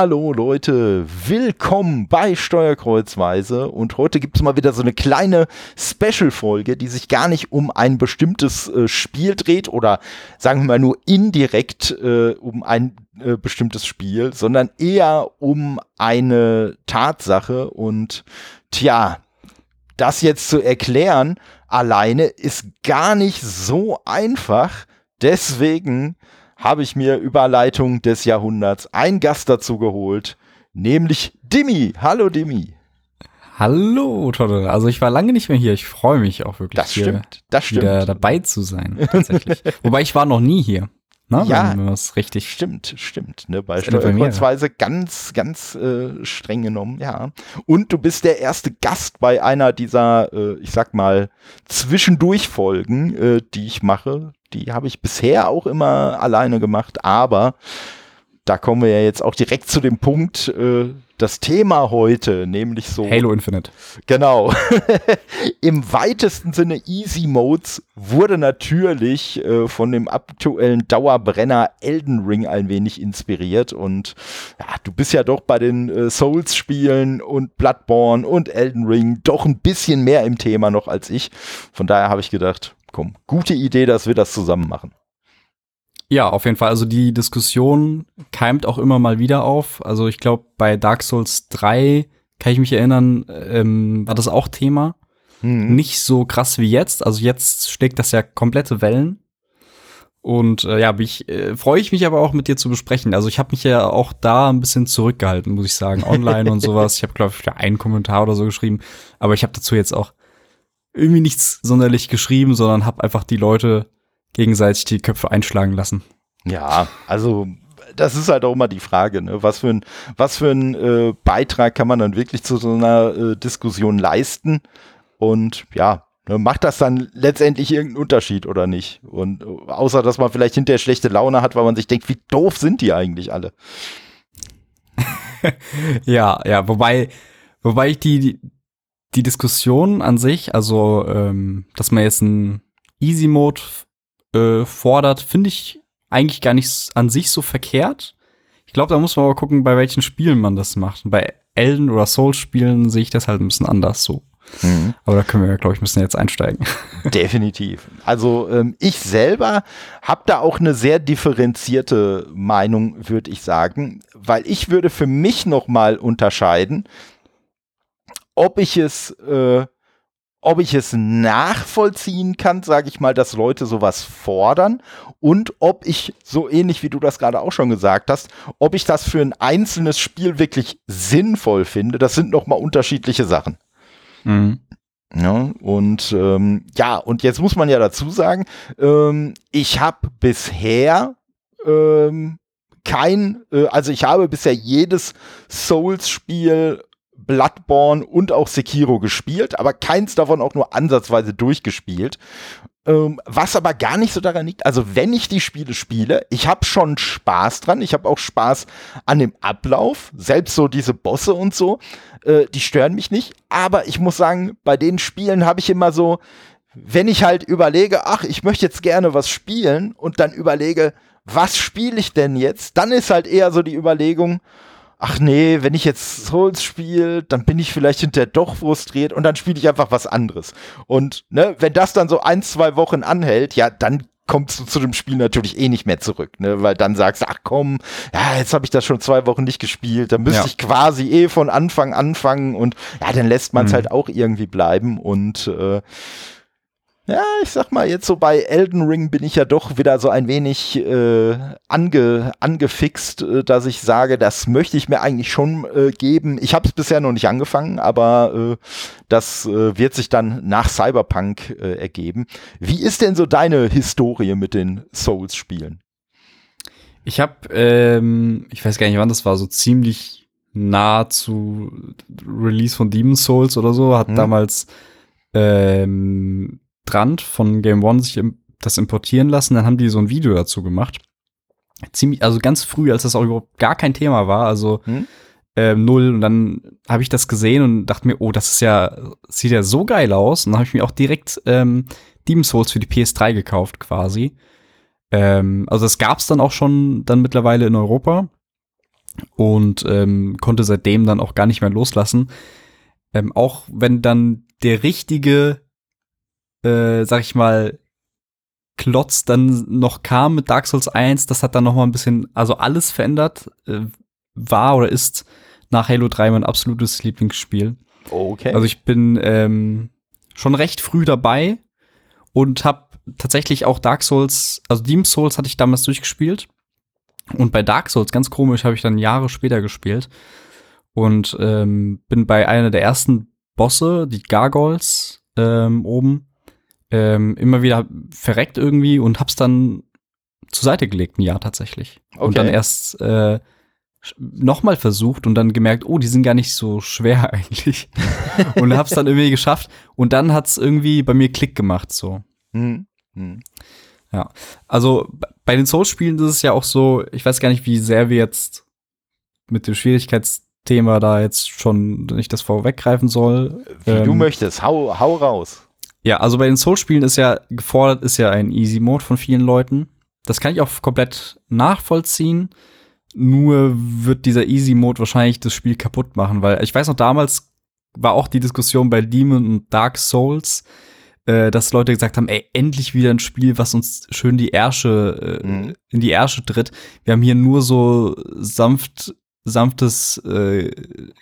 Hallo Leute, willkommen bei Steuerkreuzweise. Und heute gibt es mal wieder so eine kleine Special-Folge, die sich gar nicht um ein bestimmtes äh, Spiel dreht oder sagen wir mal nur indirekt äh, um ein äh, bestimmtes Spiel, sondern eher um eine Tatsache. Und tja, das jetzt zu erklären alleine ist gar nicht so einfach. Deswegen habe ich mir Überleitung des Jahrhunderts einen Gast dazu geholt, nämlich Dimi. Hallo Dimi. Hallo, Tolle. Also ich war lange nicht mehr hier. Ich freue mich auch wirklich, das stimmt, das stimmt. wieder dabei zu sein. Tatsächlich. Wobei ich war noch nie hier. Ne? Ja, es richtig stimmt, stimmt. Ne? Bei Steuerkreuzweise ganz, ganz äh, streng genommen, ja. Und du bist der erste Gast bei einer dieser, äh, ich sag mal, Zwischendurchfolgen, äh, die ich mache. Die habe ich bisher auch immer alleine gemacht, aber da kommen wir ja jetzt auch direkt zu dem Punkt, äh, das Thema heute, nämlich so. Halo Infinite. Genau. Im weitesten Sinne Easy Modes wurde natürlich äh, von dem aktuellen Dauerbrenner Elden Ring ein wenig inspiriert. Und ja, du bist ja doch bei den äh, Souls-Spielen und Bloodborne und Elden Ring doch ein bisschen mehr im Thema noch als ich. Von daher habe ich gedacht, komm, gute Idee, dass wir das zusammen machen. Ja, auf jeden Fall. Also die Diskussion keimt auch immer mal wieder auf. Also ich glaube, bei Dark Souls 3 kann ich mich erinnern, ähm, war das auch Thema. Mhm. Nicht so krass wie jetzt. Also jetzt schlägt das ja komplette Wellen. Und äh, ja, ich, äh, freue ich mich aber auch mit dir zu besprechen. Also ich habe mich ja auch da ein bisschen zurückgehalten, muss ich sagen, online und sowas. Ich habe, glaube ich, einen Kommentar oder so geschrieben, aber ich habe dazu jetzt auch irgendwie nichts sonderlich geschrieben, sondern habe einfach die Leute gegenseitig die Köpfe einschlagen lassen. Ja, also das ist halt auch immer die Frage, ne? was für ein, was für ein äh, Beitrag kann man dann wirklich zu so einer äh, Diskussion leisten? Und ja, ne, macht das dann letztendlich irgendeinen Unterschied oder nicht? Und äh, außer dass man vielleicht hinterher schlechte Laune hat, weil man sich denkt, wie doof sind die eigentlich alle? ja, ja, wobei, wobei ich die, die Diskussion an sich, also ähm, dass man jetzt ein Easy Mode äh, fordert, finde ich eigentlich gar nicht an sich so verkehrt. Ich glaube, da muss man aber gucken, bei welchen Spielen man das macht. Bei Elden oder Souls-Spielen sehe ich das halt ein bisschen anders so. Mhm. Aber da können wir, glaube ich, müssen jetzt einsteigen. Definitiv. Also ähm, ich selber habe da auch eine sehr differenzierte Meinung, würde ich sagen, weil ich würde für mich noch mal unterscheiden, ob ich es äh, ob ich es nachvollziehen kann, sage ich mal, dass Leute sowas fordern und ob ich, so ähnlich wie du das gerade auch schon gesagt hast, ob ich das für ein einzelnes Spiel wirklich sinnvoll finde, das sind nochmal unterschiedliche Sachen. Mhm. Ja, und ähm, ja, und jetzt muss man ja dazu sagen, ähm, ich habe bisher ähm, kein, äh, also ich habe bisher jedes Souls-Spiel Bloodborne und auch Sekiro gespielt, aber keins davon auch nur ansatzweise durchgespielt. Ähm, was aber gar nicht so daran liegt, also wenn ich die Spiele spiele, ich habe schon Spaß dran, ich habe auch Spaß an dem Ablauf, selbst so diese Bosse und so, äh, die stören mich nicht, aber ich muss sagen, bei den Spielen habe ich immer so, wenn ich halt überlege, ach, ich möchte jetzt gerne was spielen und dann überlege, was spiele ich denn jetzt, dann ist halt eher so die Überlegung, ach nee, wenn ich jetzt Souls spiele, dann bin ich vielleicht hinterher doch frustriert und dann spiele ich einfach was anderes. Und ne, wenn das dann so ein, zwei Wochen anhält, ja, dann kommst du zu dem Spiel natürlich eh nicht mehr zurück, ne? Weil dann sagst du, ach komm, ja, jetzt habe ich das schon zwei Wochen nicht gespielt, dann müsste ja. ich quasi eh von Anfang anfangen und ja, dann lässt man es mhm. halt auch irgendwie bleiben und äh, ja, ich sag mal, jetzt so bei Elden Ring bin ich ja doch wieder so ein wenig äh, ange, angefixt, äh, dass ich sage, das möchte ich mir eigentlich schon äh, geben. Ich habe es bisher noch nicht angefangen, aber äh, das äh, wird sich dann nach Cyberpunk äh, ergeben. Wie ist denn so deine Historie mit den Souls-Spielen? Ich habe, ähm, ich weiß gar nicht, wann das war, so ziemlich nah zu Release von Demon's Souls oder so, hat hm. damals ähm, Strand von Game One sich das importieren lassen. Dann haben die so ein Video dazu gemacht. Ziemlich, also ganz früh, als das auch überhaupt gar kein Thema war, also hm? äh, null. Und dann habe ich das gesehen und dachte mir, oh, das ist ja, sieht ja so geil aus. Und dann habe ich mir auch direkt ähm, Demon's Souls für die PS3 gekauft, quasi. Ähm, also das gab es dann auch schon dann mittlerweile in Europa. und ähm, konnte seitdem dann auch gar nicht mehr loslassen. Ähm, auch wenn dann der richtige, äh, sag ich mal, Klotz dann noch kam mit Dark Souls 1, das hat dann noch mal ein bisschen, also alles verändert, äh, war oder ist nach Halo 3 mein absolutes Lieblingsspiel. Okay. Also ich bin ähm, schon recht früh dabei und habe tatsächlich auch Dark Souls, also Demon's Souls hatte ich damals durchgespielt. Und bei Dark Souls, ganz komisch, habe ich dann Jahre später gespielt. Und ähm, bin bei einer der ersten Bosse, die Gargoyles, ähm, oben, ähm, immer wieder verreckt irgendwie und hab's dann zur Seite gelegt, ein Jahr tatsächlich. Okay. Und dann erst äh, nochmal versucht und dann gemerkt, oh, die sind gar nicht so schwer eigentlich. und hab's dann irgendwie geschafft. Und dann hat's irgendwie bei mir Klick gemacht, so. Hm. Hm. Ja. Also bei den Souls-Spielen ist es ja auch so, ich weiß gar nicht, wie sehr wir jetzt mit dem Schwierigkeitsthema da jetzt schon nicht das vorweggreifen soll. Wie ähm, du möchtest, hau, hau raus. Ja, also bei den Soul-Spielen ist ja gefordert, ist ja ein Easy-Mode von vielen Leuten. Das kann ich auch komplett nachvollziehen. Nur wird dieser Easy-Mode wahrscheinlich das Spiel kaputt machen, weil ich weiß noch, damals war auch die Diskussion bei Demon und Dark Souls, äh, dass Leute gesagt haben, ey, endlich wieder ein Spiel, was uns schön die Ärsche, äh, mhm. in die Ärsche tritt. Wir haben hier nur so sanft, sanftes äh,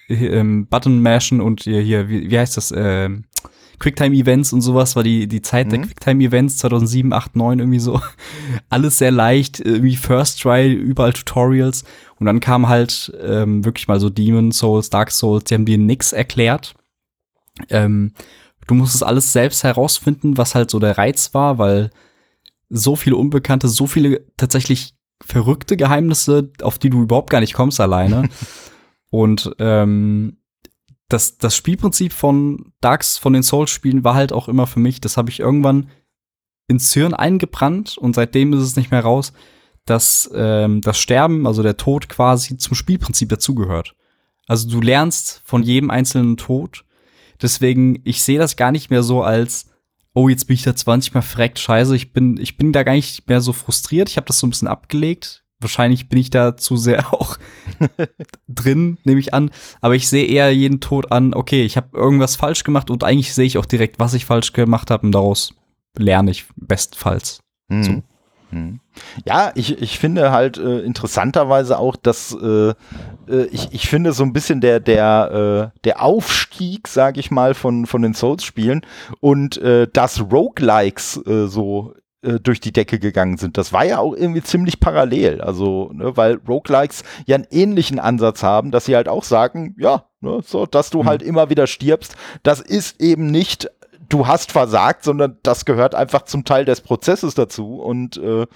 ähm, Button-Mashen und hier, hier wie, wie heißt das, äh, Quicktime-Events und sowas war die, die Zeit mhm. der Quicktime-Events 2007, 8, 9 irgendwie so. Alles sehr leicht, irgendwie First Try, überall Tutorials. Und dann kam halt ähm, wirklich mal so Demon Souls, Dark Souls, die haben dir nix erklärt. Ähm, du musstest alles selbst herausfinden, was halt so der Reiz war, weil so viele Unbekannte, so viele tatsächlich verrückte Geheimnisse, auf die du überhaupt gar nicht kommst alleine. und ähm, das, das Spielprinzip von Darks, von den Souls-Spielen war halt auch immer für mich, das habe ich irgendwann ins Hirn eingebrannt und seitdem ist es nicht mehr raus, dass ähm, das Sterben, also der Tod quasi zum Spielprinzip dazugehört. Also du lernst von jedem einzelnen Tod. Deswegen, ich sehe das gar nicht mehr so als, oh, jetzt bin ich da 20 mal verreckt, scheiße, ich bin, ich bin da gar nicht mehr so frustriert. Ich habe das so ein bisschen abgelegt wahrscheinlich bin ich da zu sehr auch drin, nehme ich an. Aber ich sehe eher jeden Tod an, okay, ich habe irgendwas falsch gemacht und eigentlich sehe ich auch direkt, was ich falsch gemacht habe und daraus lerne ich bestenfalls. Mhm. So. Mhm. Ja, ich, ich finde halt äh, interessanterweise auch, dass äh, äh, ich, ich finde so ein bisschen der, der, äh, der Aufstieg, sage ich mal, von, von den Souls-Spielen und äh, dass Roguelikes äh, so äh, durch die Decke gegangen sind. Das war ja auch irgendwie ziemlich parallel. Also, ne, weil Roguelikes ja einen ähnlichen Ansatz haben, dass sie halt auch sagen, ja, ne, so, dass du mhm. halt immer wieder stirbst, das ist eben nicht du hast versagt, sondern das gehört einfach zum Teil des Prozesses dazu. Und äh,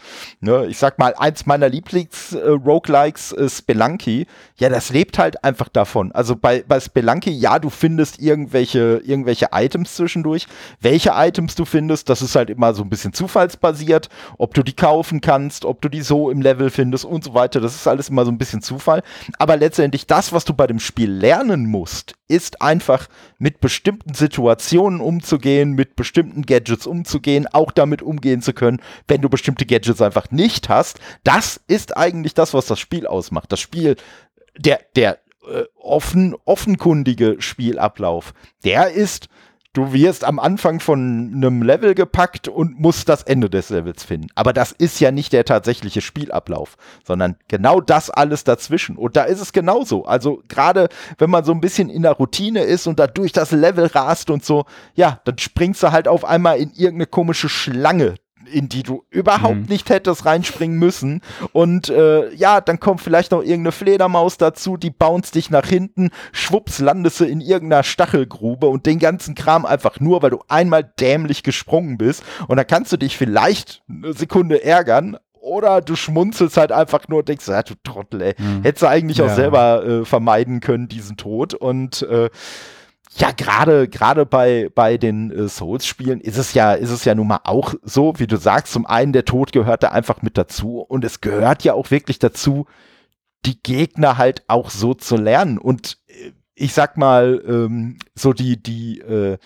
ne, ich sag mal, eins meiner Lieblings-Roguelikes äh, ist Spelunky. Ja, das lebt halt einfach davon. Also bei, bei Spelunky, ja, du findest irgendwelche, irgendwelche Items zwischendurch. Welche Items du findest, das ist halt immer so ein bisschen zufallsbasiert. Ob du die kaufen kannst, ob du die so im Level findest und so weiter. Das ist alles immer so ein bisschen Zufall. Aber letztendlich das, was du bei dem Spiel lernen musst, ist einfach mit bestimmten Situationen umzugehen, mit bestimmten Gadgets umzugehen, auch damit umgehen zu können, wenn du bestimmte Gadgets einfach nicht hast. Das ist eigentlich das, was das Spiel ausmacht. Das Spiel, der, der äh, offen, offenkundige Spielablauf, der ist Du wirst am Anfang von einem Level gepackt und musst das Ende des Levels finden. Aber das ist ja nicht der tatsächliche Spielablauf, sondern genau das alles dazwischen. Und da ist es genauso. Also gerade wenn man so ein bisschen in der Routine ist und da durch das Level rast und so, ja, dann springst du halt auf einmal in irgendeine komische Schlange, in die du überhaupt mhm. nicht hättest reinspringen müssen. Und äh, ja, dann kommt vielleicht noch irgendeine Fledermaus dazu, die bounce dich nach hinten, schwupps, landest du in irgendeiner Stachelgrube und den ganzen Kram einfach nur, weil du einmal dämlich gesprungen bist. Und dann kannst du dich vielleicht eine Sekunde ärgern, oder du schmunzelst halt einfach nur und denkst, ja, du Trottel, ey. Mhm. Hättest du eigentlich ja. auch selber äh, vermeiden können, diesen Tod. Und äh, ja, gerade gerade bei bei den äh, Souls-Spielen ist es ja ist es ja nun mal auch so, wie du sagst. Zum einen der Tod gehört da einfach mit dazu und es gehört ja auch wirklich dazu, die Gegner halt auch so zu lernen. Und äh, ich sag mal ähm, so die die äh,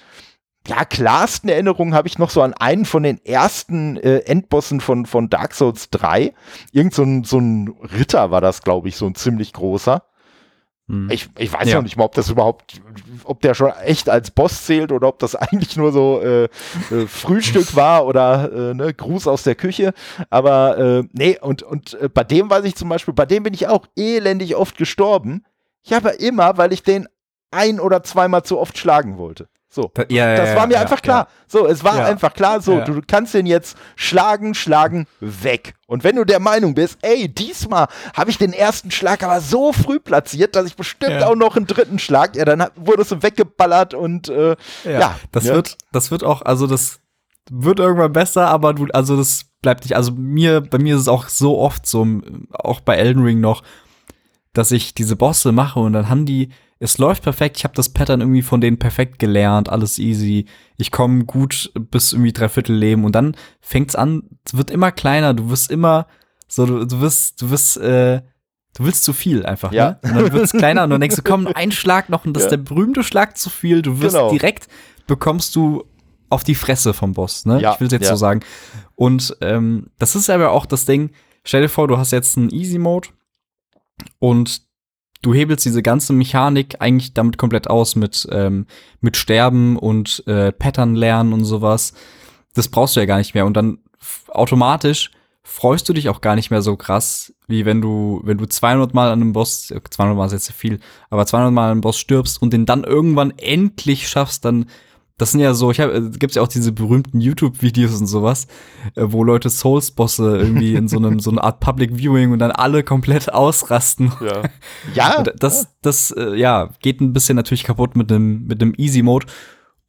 ja, klarsten Erinnerungen habe ich noch so an einen von den ersten äh, Endbossen von, von Dark Souls 3. Irgend so ein, so ein Ritter war das, glaube ich, so ein ziemlich großer. Hm. Ich, ich weiß ja. noch nicht mal, ob das überhaupt, ob der schon echt als Boss zählt oder ob das eigentlich nur so äh, äh, Frühstück war oder äh, ne, Gruß aus der Küche. Aber äh, nee, und, und äh, bei dem weiß ich zum Beispiel, bei dem bin ich auch elendig oft gestorben. Ich habe immer, weil ich den ein oder zweimal zu oft schlagen wollte. So. Da, ja, das war mir ja, einfach klar. So, es war einfach klar, so, du kannst den jetzt schlagen, schlagen, weg. Und wenn du der Meinung bist, ey, diesmal habe ich den ersten Schlag aber so früh platziert, dass ich bestimmt auch noch einen dritten Schlag, ja, dann wurdest du weggeballert und äh, ja. Das wird, das wird auch, also das wird irgendwann besser, aber du, also das bleibt nicht, also mir, bei mir ist es auch so oft so, auch bei Elden Ring noch, dass ich diese Bosse mache und dann haben die es läuft perfekt, ich habe das Pattern irgendwie von denen perfekt gelernt, alles easy. Ich komme gut bis irgendwie dreiviertel Leben und dann fängt's an, es wird immer kleiner, du wirst immer so, du, du wirst, du wirst, äh, du willst zu viel einfach, ja. ne? Und dann wird's kleiner und dann denkst du, komm, ein Schlag noch und das ja. ist der berühmte Schlag zu viel. Du wirst genau. direkt, bekommst du auf die Fresse vom Boss, ne? Ja, ich will jetzt ja. so sagen. Und ähm, das ist aber auch das Ding, stell dir vor, du hast jetzt einen Easy Mode und du hebelst diese ganze Mechanik eigentlich damit komplett aus mit, ähm, mit Sterben und äh, Pattern lernen und sowas. Das brauchst du ja gar nicht mehr. Und dann automatisch freust du dich auch gar nicht mehr so krass, wie wenn du, wenn du 200 Mal an einem Boss, 200 Mal ist jetzt viel, aber 200 Mal an einem Boss stirbst und den dann irgendwann endlich schaffst, dann das sind ja so, ich habe, äh, gibt's ja auch diese berühmten YouTube-Videos und sowas, äh, wo Leute Souls-Bosse irgendwie in so einem so eine Art Public Viewing und dann alle komplett ausrasten. Ja. ja. das, das, äh, ja, geht ein bisschen natürlich kaputt mit dem mit dem Easy Mode.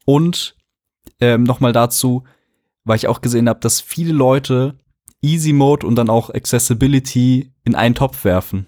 Und ähm, noch mal dazu, weil ich auch gesehen habe, dass viele Leute Easy Mode und dann auch Accessibility in einen Topf werfen.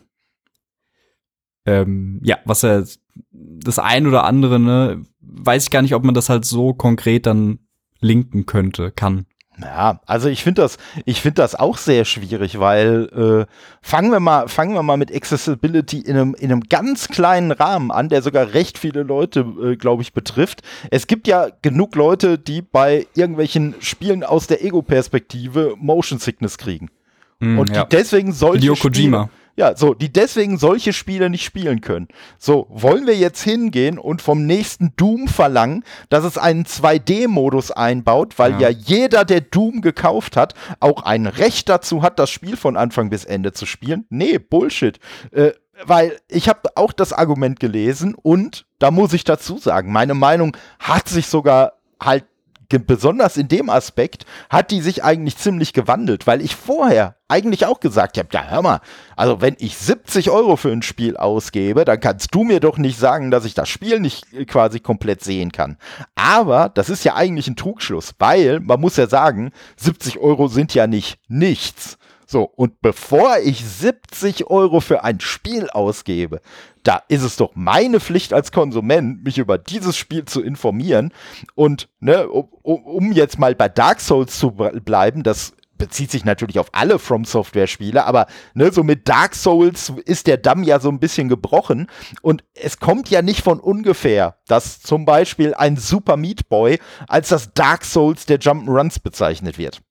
Ähm, ja, was ja das ein oder andere, ne, weiß ich gar nicht, ob man das halt so konkret dann linken könnte, kann. Ja, also ich finde das, ich finde das auch sehr schwierig, weil äh, fangen wir mal, fangen wir mal mit Accessibility in einem, in einem ganz kleinen Rahmen an, der sogar recht viele Leute, äh, glaube ich, betrifft. Es gibt ja genug Leute, die bei irgendwelchen Spielen aus der Ego-Perspektive Motion Sickness kriegen. Mm, und die ja. deswegen solche Hideo Kojima. Spiele, ja, so, die deswegen solche Spiele nicht spielen können. So, wollen wir jetzt hingehen und vom nächsten Doom verlangen, dass es einen 2D-Modus einbaut, weil ja. ja. jeder, der Doom gekauft hat, auch ein Recht dazu hat, das Spiel von Anfang bis Ende zu spielen? Nee, Bullshit. Äh, weil ich habe auch das Argument gelesen und da muss ich dazu sagen, meine Meinung hat sich sogar halt besonders in dem Aspekt hat die sich eigentlich ziemlich gewandelt, weil ich vorher eigentlich auch gesagt habe, ja hör mal, also wenn ich 70 Euro für ein Spiel ausgebe, dann kannst du mir doch nicht sagen, dass ich das Spiel nicht äh, quasi komplett sehen kann. Aber das ist ja eigentlich ein Trugschluss, weil man muss ja sagen, 70 Euro sind ja nicht nichts. So, und bevor ich 70 Euro für ein Spiel ausgebe, da ist es doch meine Pflicht als Konsument, mich über dieses Spiel zu informieren. Und ne, um, um jetzt mal bei Dark Souls zu bleiben, das bezieht sich natürlich auf alle From Software Spiele, aber ne, so mit Dark Souls ist der Damm ja so ein bisschen gebrochen und es kommt ja nicht von ungefähr, dass zum Beispiel ein Super Meat Boy als das Dark Souls der Jump'n'Runs bezeichnet wird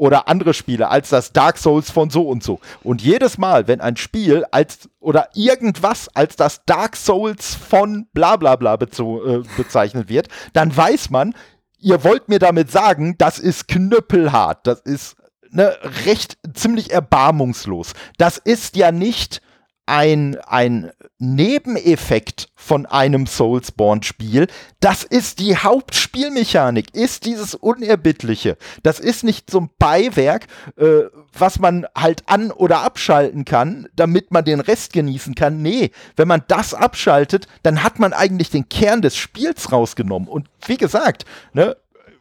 oder andere Spiele als das Dark Souls von so und so. Und jedes Mal, wenn ein Spiel als oder irgendwas als das Dark Souls von bla bla bla äh, bezeichnet wird, dann weiß man, ihr wollt mir damit sagen, das ist knüppelhart, das ist ne, recht ziemlich erbarmungslos. Das ist ja nicht ein, ein Nebeneffekt von einem Soulsborne-Spiel. Das ist die Hauptspielmechanik, ist dieses Unerbittliche. Das ist nicht so ein Beiwerk, äh, was man halt an- oder abschalten kann, damit man den Rest genießen kann. Nee, wenn man das abschaltet, dann hat man eigentlich den Kern des Spiels rausgenommen. Und wie gesagt, ne,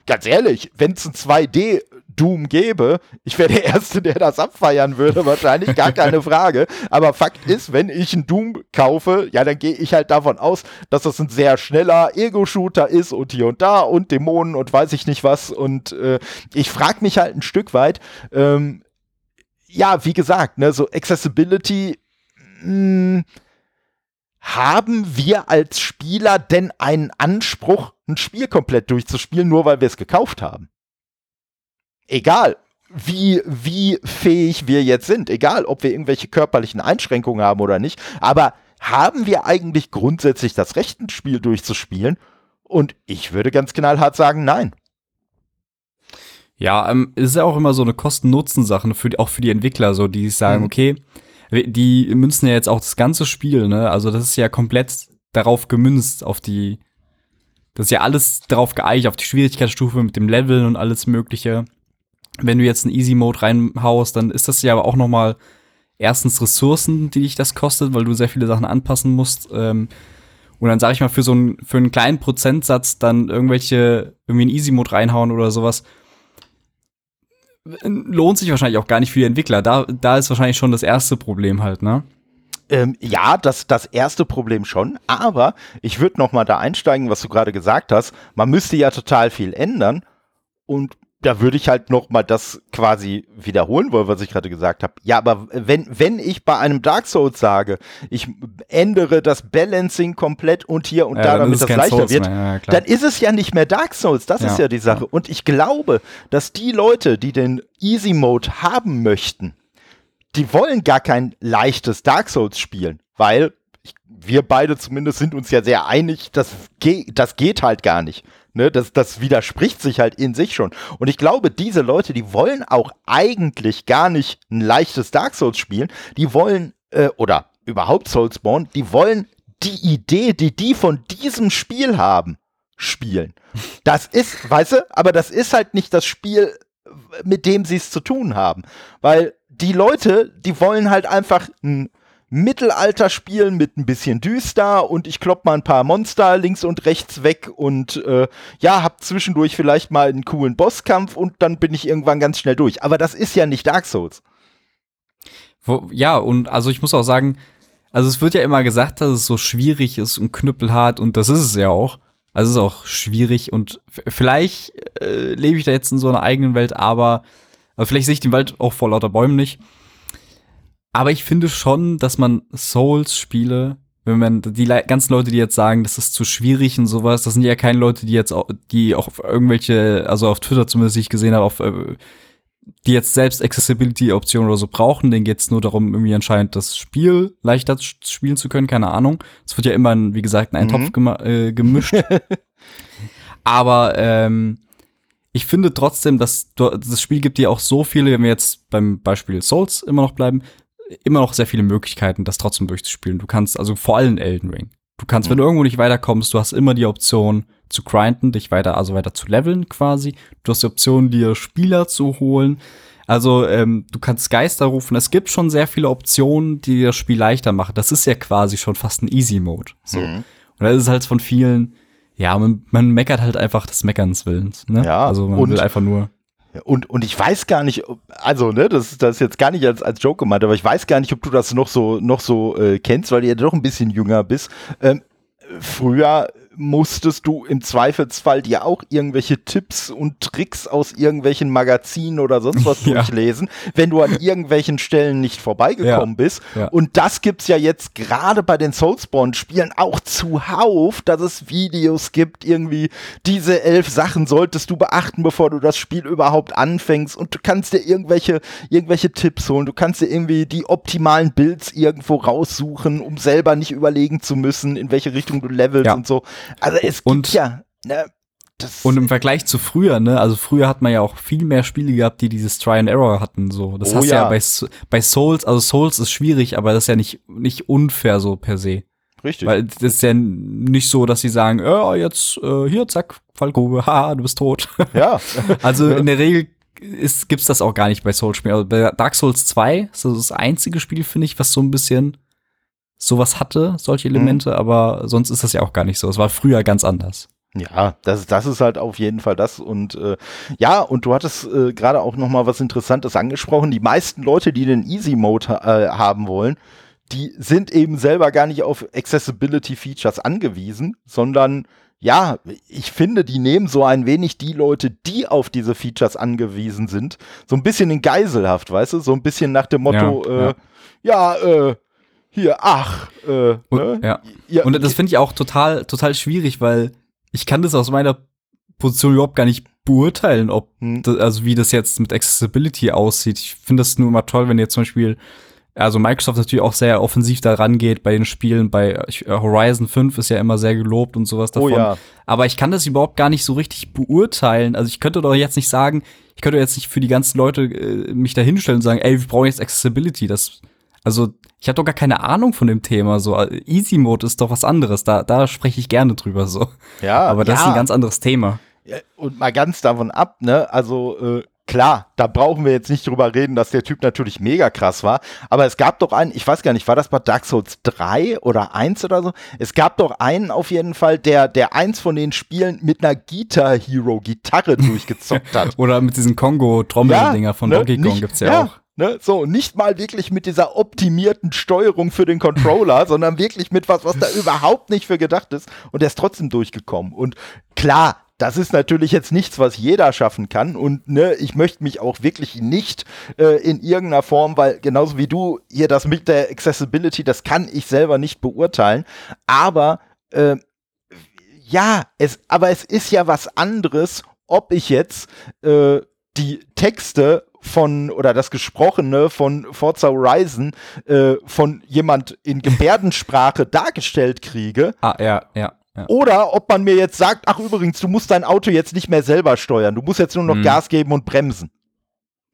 ganz ehrlich, wenn es ein 2D Doom gäbe, ich wäre der Erste, der das abfeiern würde, wahrscheinlich, gar keine Frage. Aber Fakt ist, wenn ich einen Doom kaufe, ja, dann gehe ich halt davon aus, dass das ein sehr schneller Ego-Shooter ist und hier und da und Dämonen und weiß ich nicht was. Und äh, ich frage mich halt ein Stück weit, ähm, ja, wie gesagt, ne, so Accessibility, mh, hm, haben wir als Spieler denn einen Anspruch, ein Spiel komplett durchzuspielen, nur weil wir es gekauft haben. Egal, wie, wie fähig wir jetzt sind, egal, ob wir irgendwelche körperlichen Einschränkungen haben oder nicht, aber haben wir eigentlich grundsätzlich das Recht, ein Spiel durchzuspielen? Und ich würde ganz knallhart sagen, nein. Ja, ähm, es ist ja auch immer so eine Kosten-Nutzen-Sache, für, auch für die Entwickler, so die sagen, mhm. okay, die münzen ja jetzt auch das ganze Spiel, ne? Also das ist ja komplett darauf gemünzt, auf die, das ist ja alles darauf geeicht, auf die Schwierigkeitsstufe mit dem Leveln und alles Mögliche. Wenn du jetzt einen Easy Mode reinhaust, dann ist das ja aber auch noch mal erstens Ressourcen, die dich das kostet, weil du sehr viele Sachen anpassen musst. Ähm, und dann sage ich mal für so einen für einen kleinen Prozentsatz dann irgendwelche irgendwie einen Easy Mode reinhauen oder sowas lohnt sich wahrscheinlich auch gar nicht für die Entwickler. Da, da ist wahrscheinlich schon das erste Problem halt, ne? Ähm, ja, das, das erste Problem schon, aber ich würde noch mal da einsteigen, was du gerade gesagt hast. Man müsste ja total viel ändern und da würde ich halt noch mal das quasi wiederholen wollen, was ich gerade gesagt habe. Ja, aber wenn, wenn ich bei einem Dark Souls sage, ich ändere das Balancing komplett und hier und ja, da, damit das leichter Souls wird, ja, dann ist es ja nicht mehr Dark Souls. Das ja, ist ja die Sache. Und ich glaube, dass die Leute, die den Easy Mode haben möchten, die wollen gar kein leichtes Dark Souls spielen, weil wir beide zumindest sind uns ja sehr einig, das, ge das geht halt gar nicht. Ne, das, das widerspricht sich halt in sich schon. Und ich glaube, diese Leute, die wollen auch eigentlich gar nicht ein leichtes Dark Souls spielen. Die wollen, äh, oder überhaupt Soulsborne, die wollen die Idee, die die von diesem Spiel haben, spielen. Das ist, weißt du, aber das ist halt nicht das Spiel, mit dem sie es zu tun haben. Weil die Leute, die wollen halt einfach ein Mittelalter spielen mit ein bisschen düster und ich klopp mal ein paar Monster links und rechts weg und äh, ja, hab zwischendurch vielleicht mal einen coolen Bosskampf und dann bin ich irgendwann ganz schnell durch. Aber das ist ja nicht Dark Souls. Wo, ja, und also ich muss auch sagen, also es wird ja immer gesagt, dass es so schwierig ist und knüppelhart und das ist es ja auch. Also es ist auch schwierig und vielleicht äh, lebe ich da jetzt in so einer eigenen Welt, aber, aber vielleicht sehe ich den Wald auch vor lauter Bäumen nicht. Aber ich finde schon, dass man Souls-Spiele, wenn man die ganzen Leute, die jetzt sagen, das ist zu schwierig und sowas, das sind ja keine Leute, die jetzt auch, die auch auf irgendwelche, also auf Twitter zumindest, die ich gesehen habe, auf, äh, die jetzt selbst Accessibility-Optionen oder so brauchen, denen geht es nur darum, irgendwie anscheinend das Spiel leichter spielen zu können, keine Ahnung. Es wird ja immer, wie gesagt, in einen mhm. Topf äh, gemischt. Aber ähm, ich finde trotzdem, dass das Spiel gibt dir auch so viele, wenn wir jetzt beim Beispiel Souls immer noch bleiben, immer noch sehr viele Möglichkeiten, das trotzdem durchzuspielen. Du kannst, also vor allem Elden Ring. Du kannst, mhm. wenn du irgendwo nicht weiterkommst, du hast immer die Option zu grinden, dich weiter, also weiter zu leveln quasi. Du hast die Option, dir Spieler zu holen. Also ähm, du kannst Geister rufen. Es gibt schon sehr viele Optionen, die das Spiel leichter machen. Das ist ja quasi schon fast ein Easy Mode. So. Mhm. Und das ist halt von vielen, ja, man, man meckert halt einfach des Meckerns Willens. Ne? Ja, also man will einfach nur. Und, und ich weiß gar nicht, also, ne, das, das ist jetzt gar nicht als, als Joke gemeint, aber ich weiß gar nicht, ob du das noch so, noch so äh, kennst, weil du ja doch ein bisschen jünger bist. Ähm, früher musstest du im Zweifelsfall dir auch irgendwelche Tipps und Tricks aus irgendwelchen Magazinen oder sonst was ja. durchlesen, wenn du an irgendwelchen Stellen nicht vorbeigekommen ja. bist. Ja. Und das gibt's ja jetzt gerade bei den Soulspawn-Spielen auch zuhauf, dass es Videos gibt, irgendwie diese elf Sachen solltest du beachten, bevor du das Spiel überhaupt anfängst. Und du kannst dir irgendwelche, irgendwelche Tipps holen. Du kannst dir irgendwie die optimalen Builds irgendwo raussuchen, um selber nicht überlegen zu müssen, in welche Richtung du levelst und so. Also es gibt und, ja. Ne, und im Vergleich zu früher, ne, also früher hat man ja auch viel mehr Spiele gehabt, die dieses Try and Error hatten, so. Das oh, hast ja, ja bei, bei Souls, also Souls ist schwierig, aber das ist ja nicht, nicht unfair so per se. Richtig. Weil das ist ja nicht so, dass sie sagen, ja, jetzt, äh, hier, zack, Fallgrube, haha, du bist tot. Ja. also in der Regel ist, gibt's das auch gar nicht bei Souls-Spielen. Also bei Dark Souls 2 ist das, das einzige Spiel, finde ich, was so ein bisschen sowas hatte, solche mhm. Elemente, mhm. aber sonst ist das ja auch gar nicht so. Es war früher ganz anders. Ja, das, das ist halt auf jeden Fall das. Und äh, ja, und du hattest äh, gerade auch noch mal was Interessantes angesprochen. Die meisten Leute, die den Easy Mode äh, haben wollen, die sind eben selber gar nicht auf Accessibility Features angewiesen, sondern ja, ich finde, die nehmen so ein wenig die Leute, die auf diese Features angewiesen sind, so ein bisschen in Geiselhaft, weißt du? So ein bisschen nach dem Motto, ja, äh, ja, ja äh, hier, ach, äh, und, ne? ja. ja. Und das finde ich auch total, total schwierig, weil ich kann das aus meiner Position überhaupt gar nicht beurteilen, ob, hm. das, also wie das jetzt mit Accessibility aussieht. Ich finde das nur immer toll, wenn ihr zum Beispiel also Microsoft natürlich auch sehr offensiv daran geht bei den Spielen. Bei äh, Horizon 5 ist ja immer sehr gelobt und sowas davon. Oh ja. Aber ich kann das überhaupt gar nicht so richtig beurteilen. Also ich könnte doch jetzt nicht sagen, ich könnte jetzt nicht für die ganzen Leute äh, mich da hinstellen und sagen, ey, wir brauchen jetzt Accessibility. Das, also ich habe doch gar keine Ahnung von dem Thema. So Easy Mode ist doch was anderes. Da, da spreche ich gerne drüber so. Ja. Aber das ja. ist ein ganz anderes Thema. Ja, und mal ganz davon ab, ne? Also äh, klar, da brauchen wir jetzt nicht drüber reden, dass der Typ natürlich mega krass war. Aber es gab doch einen, ich weiß gar nicht, war das bei Dark Souls 3 oder 1 oder so? Es gab doch einen auf jeden Fall, der, der eins von den Spielen mit einer Guitar Hero Gitarre durchgezockt hat. oder mit diesen Kongo-Trommeldinger ja, von ne, Donkey Kong gibt's ja, ja auch. Ne, so, nicht mal wirklich mit dieser optimierten Steuerung für den Controller, sondern wirklich mit was, was da überhaupt nicht für gedacht ist. Und er ist trotzdem durchgekommen. Und klar, das ist natürlich jetzt nichts, was jeder schaffen kann. Und ne, ich möchte mich auch wirklich nicht äh, in irgendeiner Form, weil genauso wie du hier das mit der Accessibility, das kann ich selber nicht beurteilen. Aber äh, ja, es, aber es ist ja was anderes, ob ich jetzt äh, die Texte von oder das Gesprochene von Forza Horizon äh, von jemand in Gebärdensprache dargestellt kriege. Ah, ja, ja. Oder ob man mir jetzt sagt, ach übrigens, du musst dein Auto jetzt nicht mehr selber steuern, du musst jetzt nur noch mhm. Gas geben und bremsen.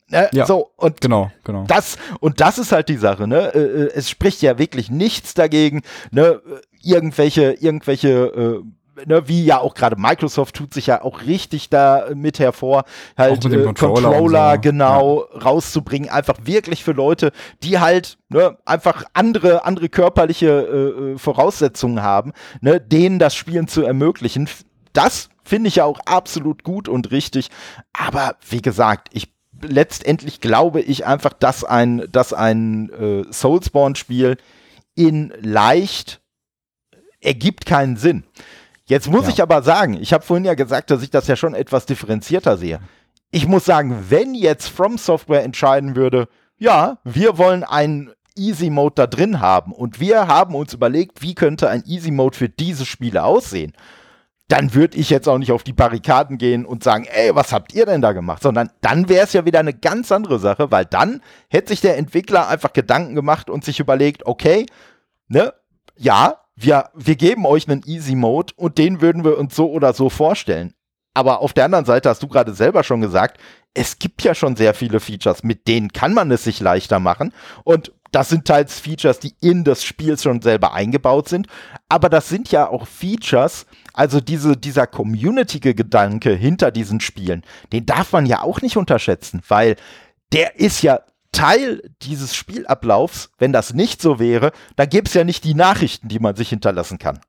Ne? Ja, so, und genau, genau. Das, und das ist halt die Sache, ne? Äh, äh, es spricht ja wirklich nichts dagegen, ne, irgendwelche, irgendwelche äh, ne, wie ja auch gerade Microsoft tut sich ja auch richtig da mit hervor, halt mit äh, Controller, Controller so. genau ja. rauszubringen, einfach wirklich für Leute, die halt ne, einfach andere andere körperliche äh, äh, Voraussetzungen haben, ne, denen das Spielen zu ermöglichen. Das finde ich ja auch absolut gut und richtig, aber wie gesagt, ich letztendlich glaube ich einfach, dass ein dass ein äh, Soulsborne Spiel in leicht ergibt keinen Sinn. Jetzt muss ja. ich aber sagen, ich habe vorhin ja gesagt, dass ich das ja schon etwas differenzierter sehe. Ich muss sagen, wenn jetzt From Software entscheiden würde, ja, wir wollen einen Easy Mode da drin haben und wir haben uns überlegt, wie könnte ein Easy Mode für diese Spiele aussehen, dann würde ich jetzt auch nicht auf die Barrikaden gehen und sagen, ey, was habt ihr denn da gemacht? Sondern dann wäre es ja wieder eine ganz andere Sache, weil dann hätte sich der Entwickler einfach Gedanken gemacht und sich überlegt, okay, ne, ja, wir, wir geben euch einen Easy Mode und den würden wir uns so oder so vorstellen. Aber auf der anderen Seite hast du gerade selber schon gesagt, es gibt ja schon sehr viele Features, mit denen kann man es sich leichter machen. Und das sind teils Features, die in das Spiel schon selber eingebaut sind. Aber das sind ja auch Features, also diese, dieser Community-Gedanke hinter diesen Spielen, den darf man ja auch nicht unterschätzen, weil der ist ja Teil dieses Spielablaufs, wenn das nicht so wäre, dann gäbe es ja nicht die Nachrichten, die man sich hinterlassen kann.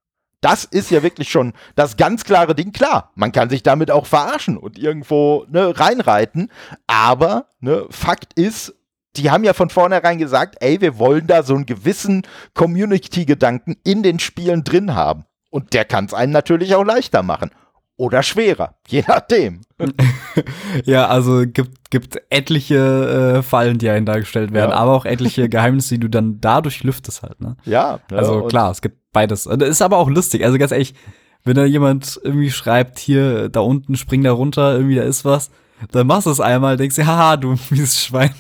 Das ist ja wirklich schon das ganz klare Ding. Klar, man kann sich damit auch verarschen und irgendwo ne, reinreiten. Aber ne, Fakt ist, die haben ja von vornherein gesagt, ey, wir wollen da so einen gewissen Community-Gedanken in den Spielen drin haben. Und der kann es einen natürlich auch leichter machen oder schwerer, je nachdem. ja, also gibt, gibt etliche äh, Fallen, die einen dargestellt werden, ja. aber auch etliche Geheimnisse, die du dann dadurch lüftest halt, ne? Ja. ja also klar, es gibt beides. Das ist aber auch lustig, also ganz ehrlich, wenn da jemand irgendwie schreibt, hier, da unten, spring da runter, irgendwie, da ist was, dann machst du es einmal, denkst dir, haha, du mieses Schwein.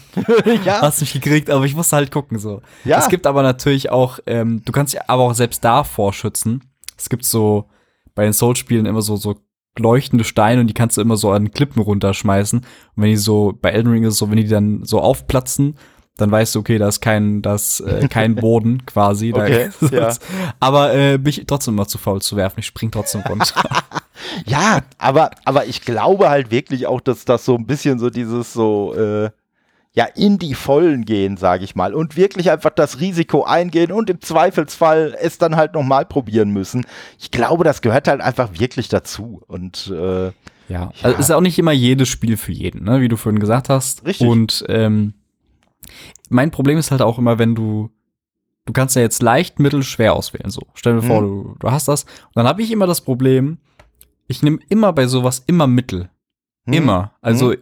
ja. Hast mich gekriegt, aber ich musste halt gucken, so. Ja. Es gibt aber natürlich auch, ähm, du kannst dich aber auch selbst davor schützen. Es gibt so, bei den Soul-Spielen immer so, so leuchtende Steine und die kannst du immer so an Klippen runterschmeißen. Und wenn die so, bei Elden Ring ist es so, wenn die dann so aufplatzen, dann weißt du, okay, da ist kein, das, äh, kein Boden quasi. Okay, da, ja. Aber äh, bin ich trotzdem immer zu faul zu werfen. Ich spring trotzdem runter. ja, aber, aber ich glaube halt wirklich auch, dass das so ein bisschen so dieses so, äh, ja in die Vollen gehen, sage ich mal, und wirklich einfach das Risiko eingehen und im Zweifelsfall es dann halt nochmal probieren müssen. Ich glaube, das gehört halt einfach wirklich dazu. Und äh, ja, ja. Also ist auch nicht immer jedes Spiel für jeden, ne? wie du vorhin gesagt hast. Richtig. Und ähm, mein Problem ist halt auch immer, wenn du du kannst ja jetzt leicht, mittel, schwer auswählen. So, stell dir hm. vor, du, du hast das. Und dann habe ich immer das Problem, ich nehme immer bei sowas immer Mittel. Hm. Immer. Also hm.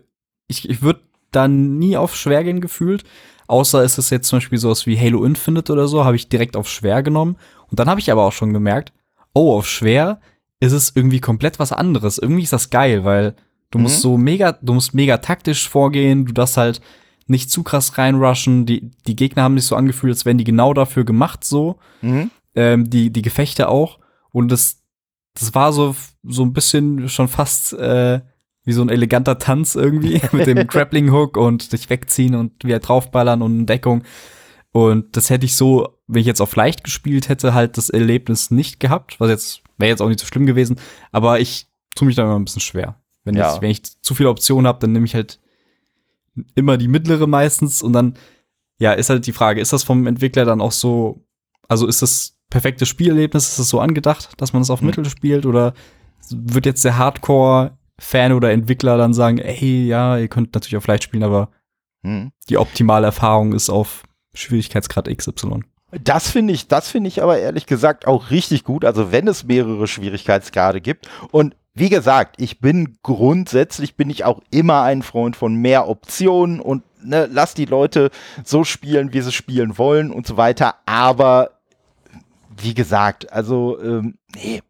ich, ich würde dann nie auf schwer gehen gefühlt. Außer ist es jetzt zum Beispiel sowas wie Halo Infinite oder so, habe ich direkt auf schwer genommen. Und dann habe ich aber auch schon gemerkt, oh, auf schwer ist es irgendwie komplett was anderes. Irgendwie ist das geil, weil du mhm. musst so mega, du musst mega taktisch vorgehen, du darfst halt nicht zu krass reinrushen. Die, die Gegner haben sich so angefühlt, als wären die genau dafür gemacht, so. Mhm. Ähm, die, die Gefechte auch. Und das, das war so, so ein bisschen schon fast äh, wie so ein eleganter Tanz irgendwie mit dem Grappling Hook und dich wegziehen und wieder draufballern und Deckung. Und das hätte ich so, wenn ich jetzt auf leicht gespielt hätte, halt das Erlebnis nicht gehabt, was jetzt wäre jetzt auch nicht so schlimm gewesen, aber ich tue mich da immer ein bisschen schwer. Wenn, ja. ich, wenn ich zu viele Optionen habe, dann nehme ich halt immer die mittlere meistens und dann ja, ist halt die Frage, ist das vom Entwickler dann auch so, also ist das perfekte Spielerlebnis, ist das so angedacht, dass man es auf hm. Mittel spielt oder wird jetzt der Hardcore-Fan oder Entwickler dann sagen, ey, ja, ihr könnt natürlich auf leicht spielen, aber hm. die optimale Erfahrung ist auf Schwierigkeitsgrad XY. Das finde ich, das finde ich aber ehrlich gesagt auch richtig gut. Also wenn es mehrere Schwierigkeitsgrade gibt und wie gesagt, ich bin grundsätzlich bin ich auch immer ein Freund von mehr Optionen und ne, lass die Leute so spielen, wie sie spielen wollen und so weiter. Aber wie gesagt, also ähm, nee,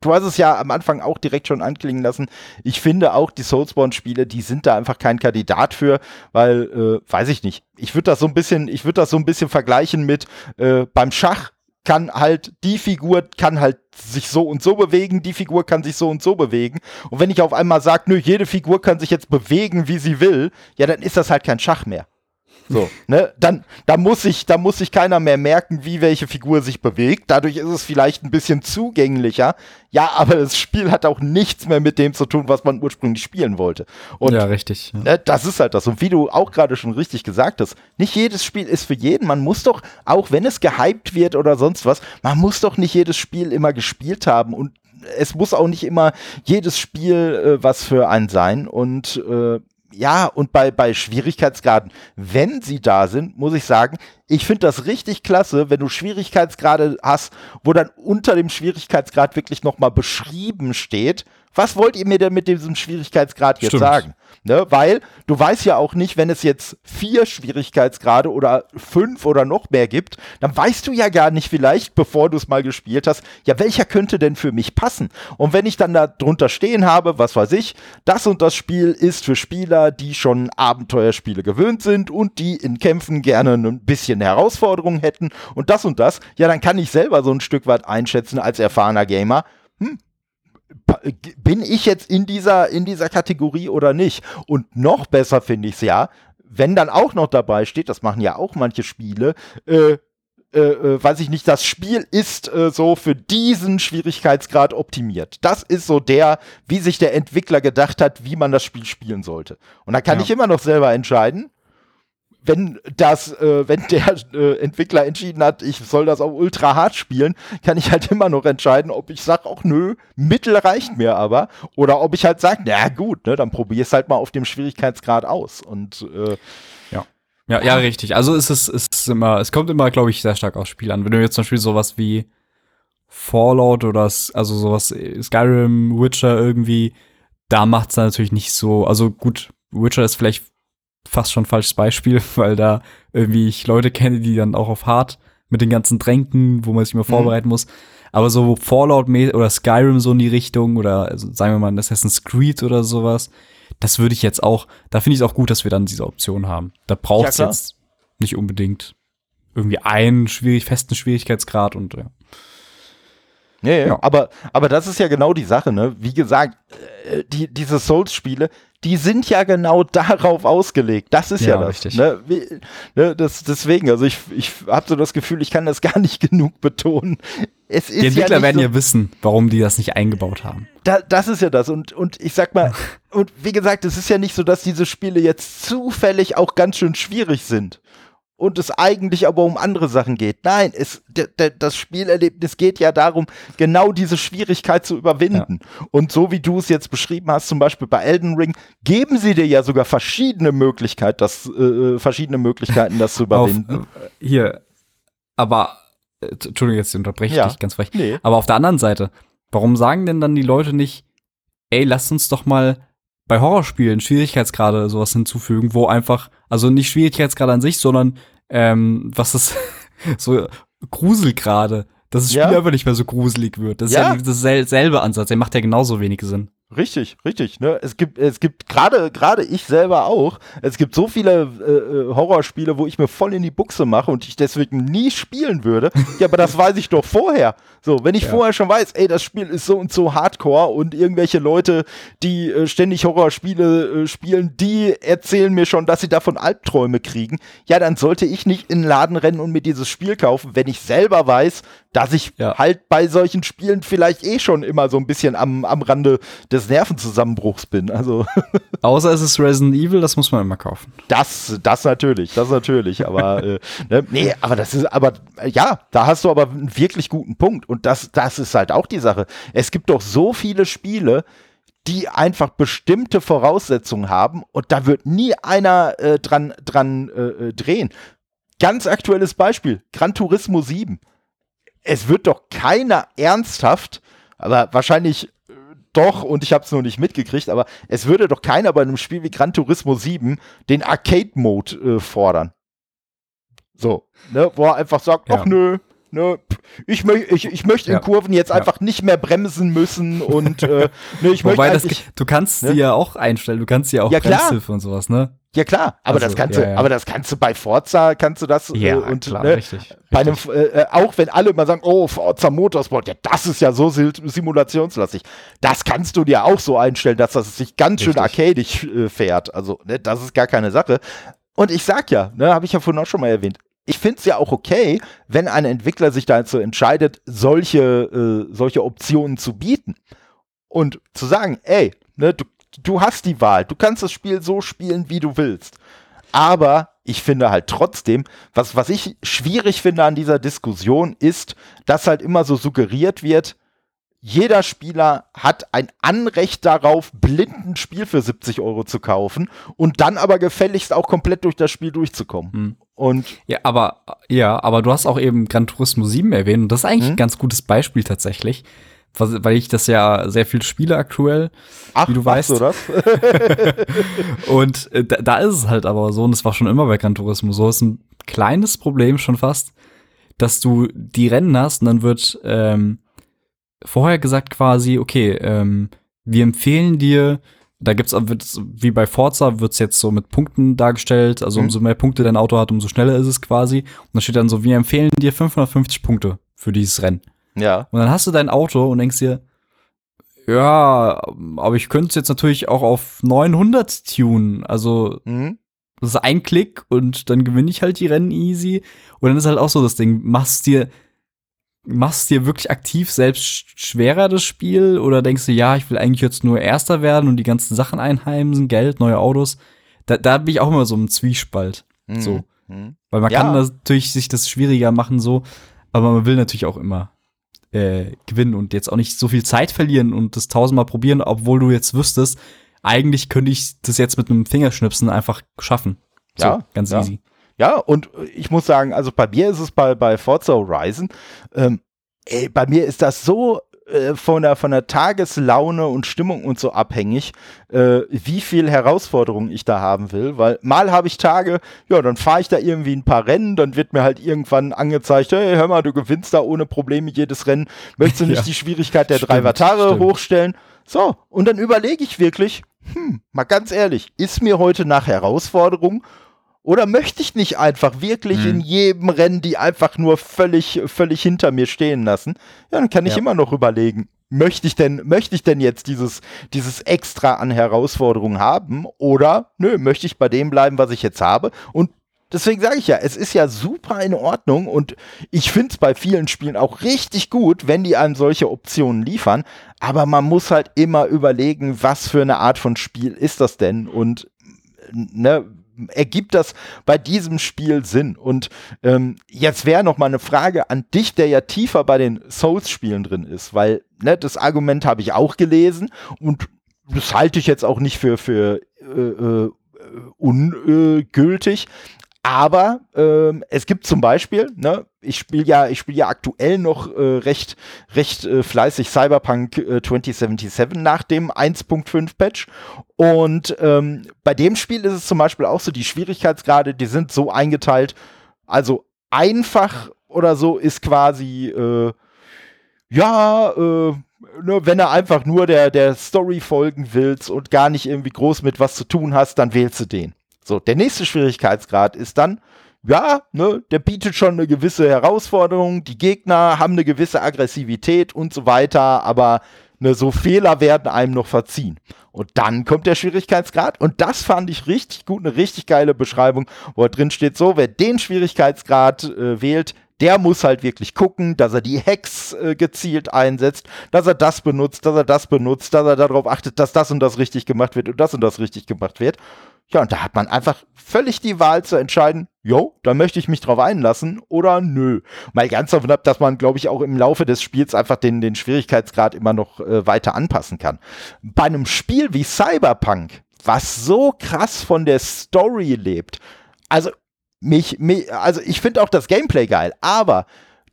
du hast es ja am Anfang auch direkt schon anklingen lassen. Ich finde auch die Soulspawn-Spiele, die sind da einfach kein Kandidat für, weil, äh, weiß ich nicht. Ich würde das so ein bisschen, ich würde das so ein bisschen vergleichen mit äh, beim Schach kann halt, die Figur kann halt sich so und so bewegen, die Figur kann sich so und so bewegen. Und wenn ich auf einmal sage, nö, jede Figur kann sich jetzt bewegen, wie sie will, ja, dann ist das halt kein Schach mehr. So, ne, dann, da muss sich, da muss sich keiner mehr merken, wie welche Figur sich bewegt. Dadurch ist es vielleicht ein bisschen zugänglicher. Ja, aber das Spiel hat auch nichts mehr mit dem zu tun, was man ursprünglich spielen wollte. Und, ja, richtig. Ja. Ne, das ist halt das. Und wie du auch gerade schon richtig gesagt hast, nicht jedes Spiel ist für jeden. Man muss doch, auch wenn es gehypt wird oder sonst was, man muss doch nicht jedes Spiel immer gespielt haben und es muss auch nicht immer jedes Spiel äh, was für einen sein. Und äh, ja, und bei, bei Schwierigkeitsgraden, wenn sie da sind, muss ich sagen, ich finde das richtig klasse, wenn du Schwierigkeitsgrade hast, wo dann unter dem Schwierigkeitsgrad wirklich nochmal beschrieben steht, was wollt ihr mir denn mit diesem Schwierigkeitsgrad jetzt Stimmt. sagen? Ne? Weil du weißt ja auch nicht, wenn es jetzt vier Schwierigkeitsgrade oder fünf oder noch mehr gibt, dann weißt du ja gar nicht vielleicht, bevor du es mal gespielt hast, ja, welcher könnte denn für mich passen? Und wenn ich dann da drunter stehen habe, was weiß ich, das und das Spiel ist für Spieler, die schon Abenteuerspiele gewöhnt sind und die in Kämpfen gerne ein bisschen Herausforderungen hätten und das und das, ja, dann kann ich selber so ein Stück weit einschätzen als erfahrener Gamer, hm, bin ich jetzt in dieser, in dieser Kategorie oder nicht? Und noch besser finde ich es ja, wenn dann auch noch dabei steht, das machen ja auch manche Spiele, äh, äh, äh, weiß ich nicht, das Spiel ist äh, so für diesen Schwierigkeitsgrad optimiert. Das ist so der, wie sich der Entwickler gedacht hat, wie man das Spiel spielen sollte. Und da kann ja. ich immer noch selber entscheiden, wenn das, äh, wenn der äh, Entwickler entschieden hat, ich soll das auch ultra hart spielen, kann ich halt immer noch entscheiden, ob ich sage, auch nö, Mittel reicht mir aber, oder ob ich halt sage, na gut, ne, dann probier's halt mal auf dem Schwierigkeitsgrad aus. Und äh, ja. Ja, ja, richtig. Also es ist, es ist immer, es kommt immer, glaube ich, sehr stark aufs Spiel an. Wenn du jetzt zum Beispiel sowas wie Fallout oder also sowas Skyrim, Witcher irgendwie, da macht's dann natürlich nicht so, also gut, Witcher ist vielleicht fast schon falsches Beispiel, weil da irgendwie ich Leute kenne, die dann auch auf Hard mit den ganzen Tränken, wo man sich mal mhm. vorbereiten muss. Aber so Fallout oder Skyrim so in die Richtung oder also sagen wir mal Assassin's Creed oder sowas, das würde ich jetzt auch, da finde ich es auch gut, dass wir dann diese Option haben. Da braucht es ja, jetzt nicht unbedingt irgendwie einen schwierig, festen Schwierigkeitsgrad und ja. Nee, ja. aber, aber das ist ja genau die Sache, ne? Wie gesagt, äh, die, diese Souls-Spiele, die sind ja genau darauf ausgelegt. Das ist ja, ja das. Richtig. Ne? Wie, ne? Das, deswegen, also ich, ich habe so das Gefühl, ich kann das gar nicht genug betonen. Es ist die Entwickler ja werden so, ja wissen, warum die das nicht eingebaut haben. Da, das ist ja das. Und, und ich sag mal, und wie gesagt, es ist ja nicht so, dass diese Spiele jetzt zufällig auch ganz schön schwierig sind und es eigentlich aber um andere Sachen geht. Nein, es, das Spielerlebnis geht ja darum, genau diese Schwierigkeit zu überwinden. Ja. Und so wie du es jetzt beschrieben hast, zum Beispiel bei Elden Ring, geben sie dir ja sogar verschiedene Möglichkeiten, das, äh, verschiedene Möglichkeiten, das zu überwinden. Auf, äh, hier, aber, äh, Entschuldigung, jetzt unterbreche ich ja. dich ganz frech. Nee. Aber auf der anderen Seite, warum sagen denn dann die Leute nicht, ey, lass uns doch mal bei Horrorspielen Schwierigkeitsgrade sowas hinzufügen, wo einfach, also nicht Schwierigkeitsgrade an sich, sondern ähm, was ist so Gruselgrade, dass das Spiel ja. einfach nicht mehr so gruselig wird. Das ja. ist ja dasselbe Ansatz. Der macht ja genauso wenig Sinn. Richtig, richtig. Ne? Es gibt, es gibt gerade, gerade ich selber auch. Es gibt so viele äh, äh, Horrorspiele, wo ich mir voll in die Buchse mache und ich deswegen nie spielen würde. ja, aber das weiß ich doch vorher. So, wenn ich ja. vorher schon weiß, ey, das Spiel ist so und so Hardcore und irgendwelche Leute, die äh, ständig Horrorspiele äh, spielen, die erzählen mir schon, dass sie davon Albträume kriegen. Ja, dann sollte ich nicht in den Laden rennen und mir dieses Spiel kaufen, wenn ich selber weiß, dass ich ja. halt bei solchen Spielen vielleicht eh schon immer so ein bisschen am, am Rande des Nervenzusammenbruchs bin. Also Außer es ist Resident Evil, das muss man immer kaufen. Das, das natürlich, das natürlich. Aber äh, ne, nee, aber das ist, aber ja, da hast du aber einen wirklich guten Punkt. Und das, das ist halt auch die Sache. Es gibt doch so viele Spiele, die einfach bestimmte Voraussetzungen haben und da wird nie einer äh, dran, dran äh, äh drehen. Ganz aktuelles Beispiel, Gran Turismo 7 es wird doch keiner ernsthaft, aber wahrscheinlich äh, doch, und ich habe es noch nicht mitgekriegt, aber es würde doch keiner bei einem Spiel wie Gran Turismo 7 den Arcade-Mode äh, fordern. So, ne, wo er einfach sagt, ja. ach nö, ne, ich, mö ich, ich möchte in Kurven jetzt ja. einfach nicht mehr bremsen müssen und äh, ne, ich Wobei möchte das, du kannst ne? sie ja auch einstellen, du kannst ja auch ja, Bremshilfe und sowas, ne? Ja klar, aber also, das kannst ja, du, ja. aber das kannst du bei Forza kannst du das ja, äh, und klar, ne, richtig, bei einem äh, äh, auch wenn alle mal sagen, oh Forza Motorsport, ja das ist ja so simulationslastig, das kannst du dir auch so einstellen, dass das sich ganz richtig. schön arcadisch äh, fährt. Also ne, das ist gar keine Sache. Und ich sag ja, ne, habe ich ja vorhin auch schon mal erwähnt, ich finde es ja auch okay, wenn ein Entwickler sich dazu entscheidet, solche, äh, solche Optionen zu bieten. Und zu sagen, ey, ne, du du hast die Wahl. Du kannst das Spiel so spielen, wie du willst. Aber ich finde halt trotzdem, was, was ich schwierig finde an dieser Diskussion ist, dass halt immer so suggeriert wird, jeder Spieler hat ein Anrecht darauf, blind ein Spiel für 70 Euro zu kaufen und dann aber gefälligst auch komplett durch das Spiel durchzukommen. Hm. Und ja, aber ja, aber du hast auch eben Gran Turismo 7 erwähnt und das ist eigentlich hm? ein ganz gutes Beispiel tatsächlich weil ich das ja sehr viel spiele aktuell, Ach, wie du weißt. Du das? und äh, da, da, ist es halt aber so, und es war schon immer bei Gran Turismo so, ist ein kleines Problem schon fast, dass du die Rennen hast und dann wird ähm, vorher gesagt quasi, okay, ähm, wir empfehlen dir, da gibt's wie bei Forza wird's jetzt so mit Punkten dargestellt, also mhm. umso mehr Punkte dein Auto hat, umso schneller ist es quasi. Und da steht dann so, wir empfehlen dir 550 Punkte für dieses Rennen. Ja. Und dann hast du dein Auto und denkst dir, ja, aber ich könnte es jetzt natürlich auch auf 900 tunen. Also, mhm. das ist ein Klick und dann gewinne ich halt die Rennen easy. Und dann ist halt auch so das Ding, machst dir, machst dir wirklich aktiv selbst schwerer das Spiel oder denkst du, ja, ich will eigentlich jetzt nur Erster werden und die ganzen Sachen einheimsen, Geld, neue Autos. Da, da bin ich auch immer so im Zwiespalt. Mhm. So. Mhm. Weil man ja. kann natürlich sich das schwieriger machen, so, aber man will natürlich auch immer äh, gewinnen und jetzt auch nicht so viel Zeit verlieren und das tausendmal probieren, obwohl du jetzt wüsstest, eigentlich könnte ich das jetzt mit einem Fingerschnipsen einfach schaffen. So, ja, ganz ja. easy. Ja, und ich muss sagen, also bei mir ist es bei, bei Forza Horizon, ähm, ey, bei mir ist das so äh, von, der, von der Tageslaune und Stimmung und so abhängig, äh, wie viel Herausforderungen ich da haben will. Weil mal habe ich Tage, ja, dann fahre ich da irgendwie ein paar Rennen, dann wird mir halt irgendwann angezeigt, hey, hör mal, du gewinnst da ohne Probleme jedes Rennen. Möchtest du nicht ja. die Schwierigkeit der stimmt, drei Vatare stimmt. hochstellen? So, und dann überlege ich wirklich, hm, mal ganz ehrlich, ist mir heute nach Herausforderung oder möchte ich nicht einfach wirklich mhm. in jedem Rennen die einfach nur völlig, völlig hinter mir stehen lassen? Ja, dann kann ich ja. immer noch überlegen, möchte ich denn, möchte ich denn jetzt dieses, dieses Extra an Herausforderungen haben? Oder, nö, möchte ich bei dem bleiben, was ich jetzt habe? Und deswegen sage ich ja, es ist ja super in Ordnung und ich finde es bei vielen Spielen auch richtig gut, wenn die einem solche Optionen liefern. Aber man muss halt immer überlegen, was für eine Art von Spiel ist das denn? Und ne, ergibt das bei diesem Spiel Sinn? Und ähm, jetzt wäre noch mal eine Frage an dich, der ja tiefer bei den Souls-Spielen drin ist, weil ne, das Argument habe ich auch gelesen und das halte ich jetzt auch nicht für, für äh, äh, ungültig. Aber ähm, es gibt zum Beispiel, ne, ich spiele ja, ich spiele ja aktuell noch äh, recht, recht äh, fleißig Cyberpunk äh, 2077 nach dem 1.5 Patch. Und ähm, bei dem Spiel ist es zum Beispiel auch so, die Schwierigkeitsgrade, die sind so eingeteilt, also einfach oder so ist quasi, äh, ja, äh, ne, wenn er einfach nur der, der Story folgen willst und gar nicht irgendwie groß mit was zu tun hast, dann wählst du den. So, der nächste Schwierigkeitsgrad ist dann, ja, ne, der bietet schon eine gewisse Herausforderung, die Gegner haben eine gewisse Aggressivität und so weiter, aber ne, so Fehler werden einem noch verziehen. Und dann kommt der Schwierigkeitsgrad. Und das fand ich richtig gut, eine richtig geile Beschreibung, wo drin steht so, wer den Schwierigkeitsgrad äh, wählt, der muss halt wirklich gucken, dass er die Hacks äh, gezielt einsetzt, dass er das benutzt, dass er das benutzt, dass er darauf achtet, dass das und das richtig gemacht wird und das und das richtig gemacht wird. Ja, und da hat man einfach völlig die Wahl zu entscheiden, jo, da möchte ich mich drauf einlassen oder nö. Mal ganz davon ab, dass man, glaube ich, auch im Laufe des Spiels einfach den, den Schwierigkeitsgrad immer noch äh, weiter anpassen kann. Bei einem Spiel wie Cyberpunk, was so krass von der Story lebt, also mich, mich also ich finde auch das Gameplay geil, aber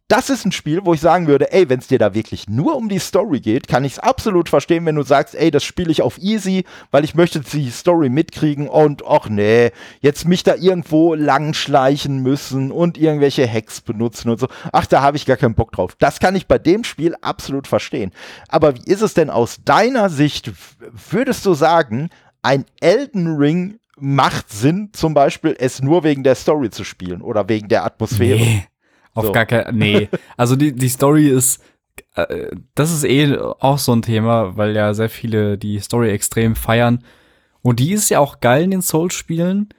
das ist ein Spiel, wo ich sagen würde, ey, wenn es dir da wirklich nur um die Story geht, kann ich es absolut verstehen, wenn du sagst, ey, das spiele ich auf easy, weil ich möchte die Story mitkriegen und ach nee, jetzt mich da irgendwo langschleichen müssen und irgendwelche Hacks benutzen und so. Ach, da habe ich gar keinen Bock drauf. Das kann ich bei dem Spiel absolut verstehen. Aber wie ist es denn aus deiner Sicht, würdest du sagen, ein Elden Ring macht Sinn, zum Beispiel es nur wegen der Story zu spielen oder wegen der Atmosphäre? Nee. Auf so. gar kein, nee. Also die, die Story ist, äh, das ist eh auch so ein Thema, weil ja sehr viele die Story extrem feiern. Und die ist ja auch geil in den Souls-Spielen.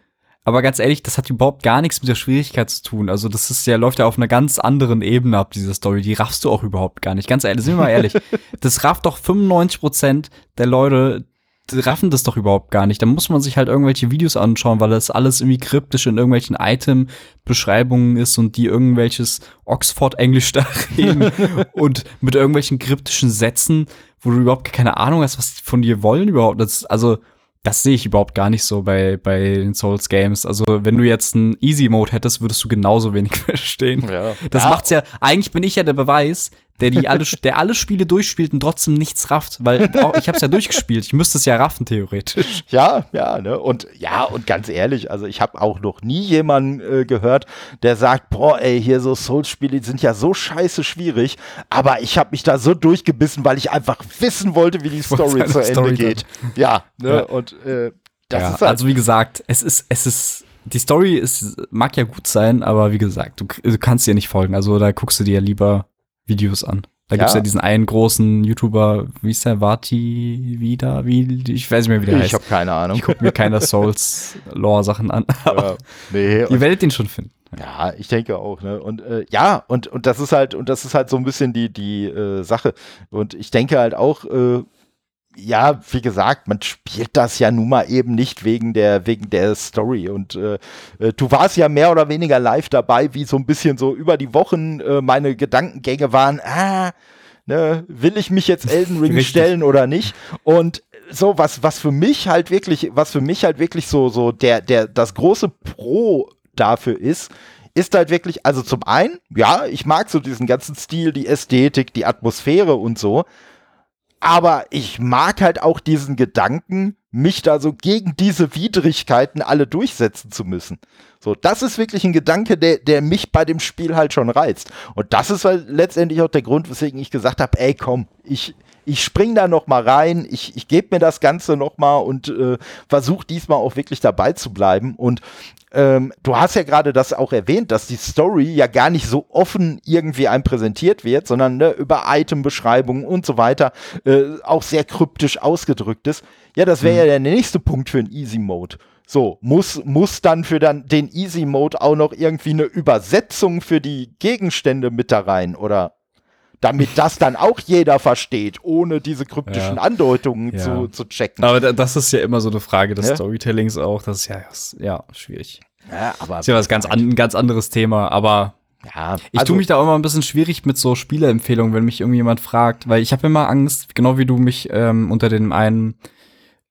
Aber ganz ehrlich, das hat überhaupt gar nichts mit der Schwierigkeit zu tun. Also das ist ja, läuft ja auf einer ganz anderen Ebene ab, diese Story. Die raffst du auch überhaupt gar nicht. Ganz ehrlich, sind wir mal ehrlich. Das rafft doch 95 Prozent der Leute, raffen das doch überhaupt gar nicht. Da muss man sich halt irgendwelche Videos anschauen, weil das alles irgendwie kryptisch in irgendwelchen Item-Beschreibungen ist und die irgendwelches Oxford-Englisch da reden und mit irgendwelchen kryptischen Sätzen, wo du überhaupt keine Ahnung hast, was die von dir wollen überhaupt. Das, also, das sehe ich überhaupt gar nicht so bei, bei den Souls Games. Also, wenn du jetzt einen Easy Mode hättest, würdest du genauso wenig verstehen. Ja. Das ja. macht's ja, eigentlich bin ich ja der Beweis, der die alle, der alle Spiele durchspielt und trotzdem nichts rafft, weil auch, ich habe es ja durchgespielt. Ich müsste es ja raffen theoretisch. Ja, ja, ne? Und ja, und ganz ehrlich, also ich habe auch noch nie jemanden äh, gehört, der sagt, boah, ey, hier so Souls-Spiele sind ja so scheiße schwierig, aber ich habe mich da so durchgebissen, weil ich einfach wissen wollte, wie die Story zu Ende Story geht. Ja, ne? Ja. Und äh, das ja, ist halt also wie gesagt, es ist, es ist die Story ist, mag ja gut sein, aber wie gesagt, du, du kannst dir nicht folgen. Also da guckst du dir lieber Videos an. Da ja. gibt's ja diesen einen großen YouTuber, wie ist der, Vati wieder, wie, ich weiß nicht mehr, wie der ich heißt. Ich habe keine Ahnung. Ich gucke mir keine Souls-Lore-Sachen an. Ja, nee, ihr werdet ihn schon finden. Ja, ich denke auch, ne? Und äh, ja, und, und das ist halt, und das ist halt so ein bisschen die, die äh, Sache. Und ich denke halt auch, äh, ja, wie gesagt, man spielt das ja nun mal eben nicht wegen der, wegen der Story. Und äh, äh, du warst ja mehr oder weniger live dabei, wie so ein bisschen so über die Wochen äh, meine Gedankengänge waren, ah, ne, will ich mich jetzt Elden Ring stellen oder nicht? Und so, was, was für mich halt wirklich, was für mich halt wirklich so, so der, der, das große Pro dafür ist, ist halt wirklich, also zum einen, ja, ich mag so diesen ganzen Stil, die Ästhetik, die Atmosphäre und so. Aber ich mag halt auch diesen Gedanken, mich da so gegen diese Widrigkeiten alle durchsetzen zu müssen. So, das ist wirklich ein Gedanke, der, der mich bei dem Spiel halt schon reizt. Und das ist halt letztendlich auch der Grund, weswegen ich gesagt habe, ey, komm, ich, ich spring da noch mal rein, ich, ich gebe mir das Ganze noch mal und äh, versuche diesmal auch wirklich dabei zu bleiben. Und ähm, du hast ja gerade das auch erwähnt, dass die Story ja gar nicht so offen irgendwie einem präsentiert wird, sondern ne, über Itembeschreibungen und so weiter äh, auch sehr kryptisch ausgedrückt ist. Ja, das wäre mhm. ja der nächste Punkt für einen Easy Mode. So, muss, muss dann für dann den Easy Mode auch noch irgendwie eine Übersetzung für die Gegenstände mit da rein oder damit das dann auch jeder versteht, ohne diese kryptischen ja. Andeutungen ja. Zu, zu checken. Aber das ist ja immer so eine Frage des ja. Storytellings auch. Das ist ja, ja schwierig. Ja, aber. Das ist ja was ganz an, ein ganz anderes Thema, aber. Ja, ich also, tue mich da auch immer ein bisschen schwierig mit so Spieleempfehlungen, wenn mich irgendjemand fragt, weil ich habe immer Angst, genau wie du mich ähm, unter dem einen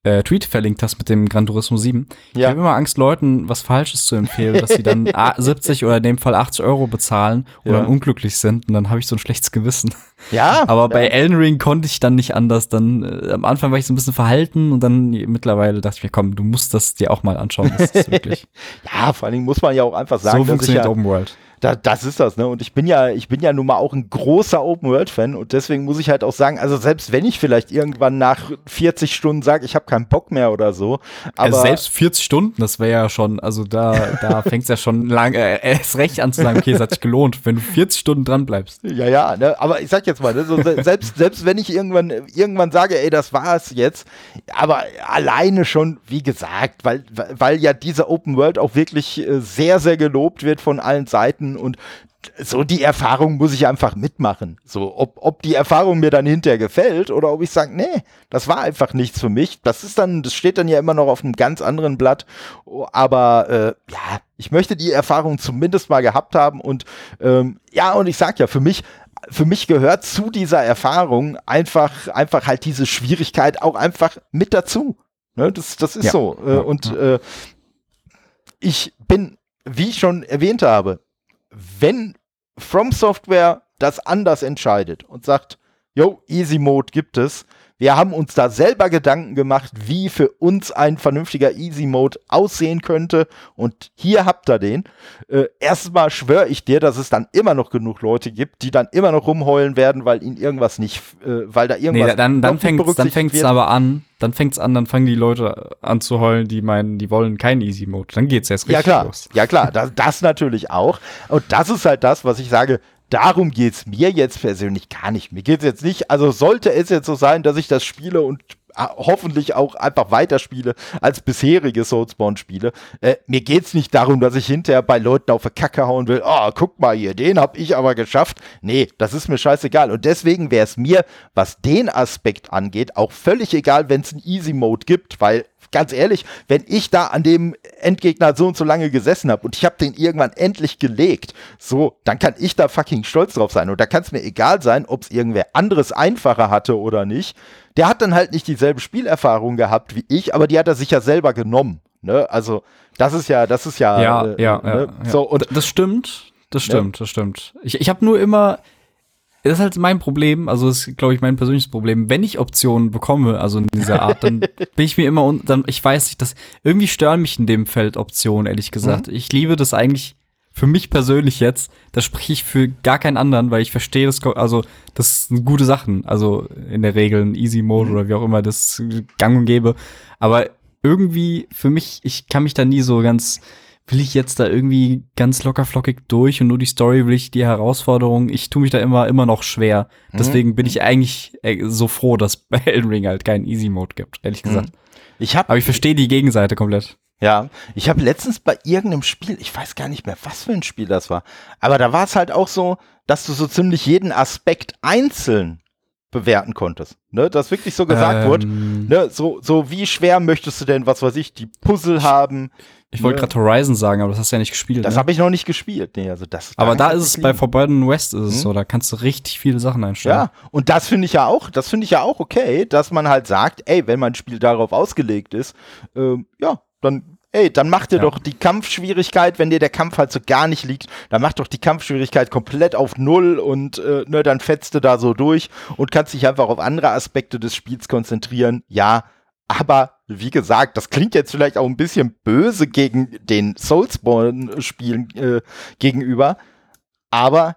äh, Tweet verlinkt hast mit dem Gran Turismo 7. Ja. Ich habe immer Angst, Leuten was Falsches zu empfehlen, dass sie dann 70 oder in dem Fall 80 Euro bezahlen und ja. unglücklich sind und dann habe ich so ein schlechtes Gewissen. Ja. Aber bei Elden Ring konnte ich dann nicht anders. Dann äh, am Anfang war ich so ein bisschen verhalten und dann mittlerweile dachte ich mir, komm, du musst das dir auch mal anschauen. Das ist wirklich. ja, vor allen Dingen muss man ja auch einfach sagen, so funktioniert ja, Open World da, das ist das, ne? Und ich bin ja, ich bin ja nun mal auch ein großer Open-World-Fan und deswegen muss ich halt auch sagen, also selbst wenn ich vielleicht irgendwann nach 40 Stunden sage, ich habe keinen Bock mehr oder so, aber also selbst 40 Stunden, das wäre ja schon, also da, da fängt es ja schon lang, äh, erst recht an zu sagen, okay, es hat sich gelohnt, wenn du 40 Stunden dran bleibst. Ja, ja, ne? aber ich sag jetzt mal, ne? so, selbst, selbst wenn ich irgendwann, irgendwann sage, ey, das war's jetzt, aber alleine schon, wie gesagt, weil, weil ja diese Open World auch wirklich äh, sehr, sehr gelobt wird von allen Seiten und so die Erfahrung muss ich einfach mitmachen. So, ob, ob die Erfahrung mir dann hinterher gefällt oder ob ich sage, nee, das war einfach nichts für mich. Das ist dann, das steht dann ja immer noch auf einem ganz anderen Blatt. Aber äh, ja, ich möchte die Erfahrung zumindest mal gehabt haben und ähm, ja, und ich sag ja, für mich für mich gehört zu dieser Erfahrung einfach, einfach halt diese Schwierigkeit auch einfach mit dazu. Ne, das, das ist ja. so. Äh, und äh, ich bin, wie ich schon erwähnt habe, wenn From Software das anders entscheidet und sagt, yo, Easy Mode gibt es, wir haben uns da selber Gedanken gemacht, wie für uns ein vernünftiger Easy Mode aussehen könnte. Und hier habt ihr den. Äh, erstmal schwöre ich dir, dass es dann immer noch genug Leute gibt, die dann immer noch rumheulen werden, weil ihnen irgendwas nicht, äh, weil da irgendwas. Nee, dann, dann fängt es dann fängt's aber an. Dann fängt's an, dann fangen die Leute an zu heulen, die meinen, die wollen keinen Easy Mode. Dann geht's erst richtig ja, klar. los. Ja, klar. Das, das natürlich auch. Und das ist halt das, was ich sage darum geht es mir jetzt persönlich gar nicht. Mir geht es jetzt nicht, also sollte es jetzt so sein, dass ich das spiele und äh, hoffentlich auch einfach weiterspiele als bisherige Soulspawn-Spiele. Äh, mir geht es nicht darum, dass ich hinterher bei Leuten auf die Kacke hauen will, oh, guck mal hier, den habe ich aber geschafft. Nee, das ist mir scheißegal. Und deswegen wäre es mir, was den Aspekt angeht, auch völlig egal, wenn es einen Easy-Mode gibt, weil ganz ehrlich, wenn ich da an dem Endgegner so und so lange gesessen habe und ich habe den irgendwann endlich gelegt, so, dann kann ich da fucking stolz drauf sein. Und da kann es mir egal sein, ob es irgendwer anderes einfacher hatte oder nicht. Der hat dann halt nicht dieselbe Spielerfahrung gehabt wie ich, aber die hat er sich ja selber genommen. Ne? Also, das ist ja, das ist ja. Ja, äh, ja, ne? ja, So, und das stimmt. Das stimmt, ja. das stimmt. Ich, ich habe nur immer, das ist halt mein Problem, also das ist, glaube ich, mein persönliches Problem. Wenn ich Optionen bekomme, also in dieser Art, dann bin ich mir immer, dann, ich weiß nicht, dass irgendwie stören mich in dem Feld Optionen, ehrlich gesagt. Mhm. Ich liebe das eigentlich für mich persönlich jetzt, da spreche ich für gar keinen anderen, weil ich verstehe das, also das sind gute Sachen, also in der Regel ein Easy Mode mhm. oder wie auch immer das gang und gäbe. Aber irgendwie für mich, ich kann mich da nie so ganz will ich jetzt da irgendwie ganz lockerflockig durch und nur die Story will ich die Herausforderung. Ich tue mich da immer, immer noch schwer. Mhm. Deswegen bin ich eigentlich äh, so froh, dass bei Elden Ring halt keinen Easy Mode gibt, ehrlich mhm. gesagt. Ich hab, Aber ich verstehe die Gegenseite komplett. Ja, ich habe letztens bei irgendeinem Spiel, ich weiß gar nicht mehr, was für ein Spiel das war, aber da war es halt auch so, dass du so ziemlich jeden Aspekt einzeln bewerten konntest. Ne? Dass wirklich so gesagt ähm, wurde, ne? so, so wie schwer möchtest du denn, was weiß ich, die Puzzle haben, ich wollte gerade Horizon sagen, aber das hast du ja nicht gespielt. Das ne? habe ich noch nicht gespielt. Nee, also das. Aber da ist es bei Forbidden West ist es hm? so, da kannst du richtig viele Sachen einstellen. Ja, und das finde ich ja auch, das finde ich ja auch okay, dass man halt sagt, ey, wenn mein Spiel darauf ausgelegt ist, ähm, ja, dann ey, dann mach dir ja. doch die Kampfschwierigkeit, wenn dir der Kampf halt so gar nicht liegt, dann mach doch die Kampfschwierigkeit komplett auf Null und äh, ne, dann fetzt du da so durch und kannst dich einfach auf andere Aspekte des Spiels konzentrieren. Ja, aber wie gesagt, das klingt jetzt vielleicht auch ein bisschen böse gegen den Soulsborne-Spielen äh, gegenüber. Aber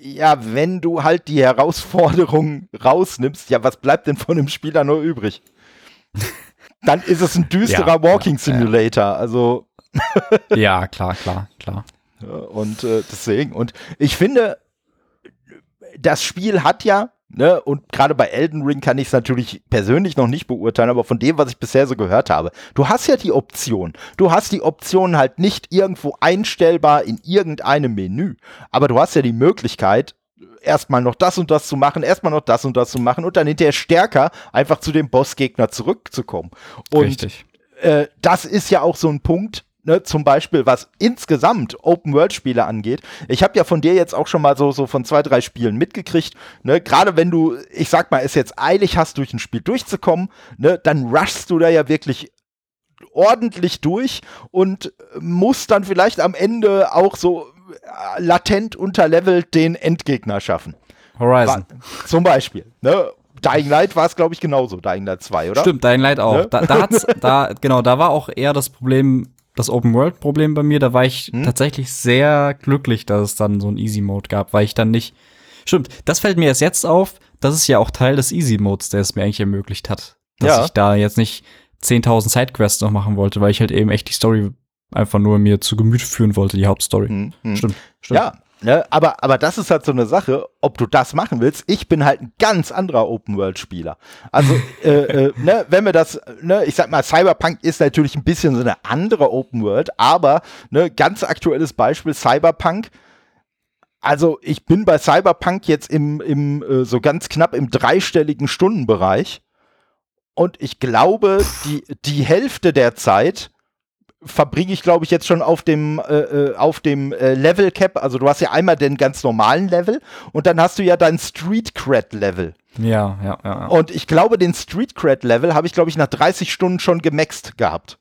ja, wenn du halt die Herausforderung rausnimmst, ja, was bleibt denn von dem Spieler nur übrig? Dann ist es ein düsterer ja, Walking Simulator. Ja. Also. ja, klar, klar, klar. Und äh, deswegen. Und ich finde, das Spiel hat ja Ne? Und gerade bei Elden Ring kann ich es natürlich persönlich noch nicht beurteilen, aber von dem, was ich bisher so gehört habe, du hast ja die Option. Du hast die Option halt nicht irgendwo einstellbar in irgendeinem Menü, aber du hast ja die Möglichkeit, erstmal noch das und das zu machen, erstmal noch das und das zu machen und dann hinterher stärker einfach zu dem Bossgegner zurückzukommen. Und Richtig. Äh, das ist ja auch so ein Punkt, Ne, zum Beispiel, was insgesamt Open-World-Spiele angeht. Ich habe ja von dir jetzt auch schon mal so, so von zwei, drei Spielen mitgekriegt. Ne, Gerade wenn du, ich sag mal, es jetzt eilig hast, durch ein Spiel durchzukommen, ne, dann rushst du da ja wirklich ordentlich durch und musst dann vielleicht am Ende auch so äh, latent unterlevelt den Endgegner schaffen. Horizon. War, zum Beispiel. Ne? Dying Light war es, glaube ich, genauso. Dying Light 2, oder? Stimmt, Dying Light auch. Ne? Da, da, hat's, da, genau, da war auch eher das Problem, das Open-World-Problem bei mir. Da war ich hm? tatsächlich sehr glücklich, dass es dann so ein Easy-Mode gab, weil ich dann nicht. Stimmt, das fällt mir erst jetzt auf. Das ist ja auch Teil des Easy-Modes, der es mir eigentlich ermöglicht hat. Dass ja. ich da jetzt nicht 10.000 Sidequests noch machen wollte, weil ich halt eben echt die Story einfach nur mir zu Gemüte führen wollte, die Hauptstory. Hm, hm. Stimmt, stimmt. Ja, Ne, aber, aber das ist halt so eine Sache, ob du das machen willst. Ich bin halt ein ganz anderer Open-World-Spieler. Also, äh, äh, ne, wenn wir das, ne, ich sag mal, Cyberpunk ist natürlich ein bisschen so eine andere Open-World, aber ne, ganz aktuelles Beispiel, Cyberpunk. Also, ich bin bei Cyberpunk jetzt im, im äh, so ganz knapp im dreistelligen Stundenbereich. Und ich glaube, die, die Hälfte der Zeit verbringe ich, glaube ich, jetzt schon auf dem, äh, äh, auf dem äh, Level Cap. Also du hast ja einmal den ganz normalen Level und dann hast du ja dein Street Cred Level. Ja, ja, ja. ja. Und ich glaube, den Street Cred Level habe ich, glaube ich, nach 30 Stunden schon gemaxt gehabt.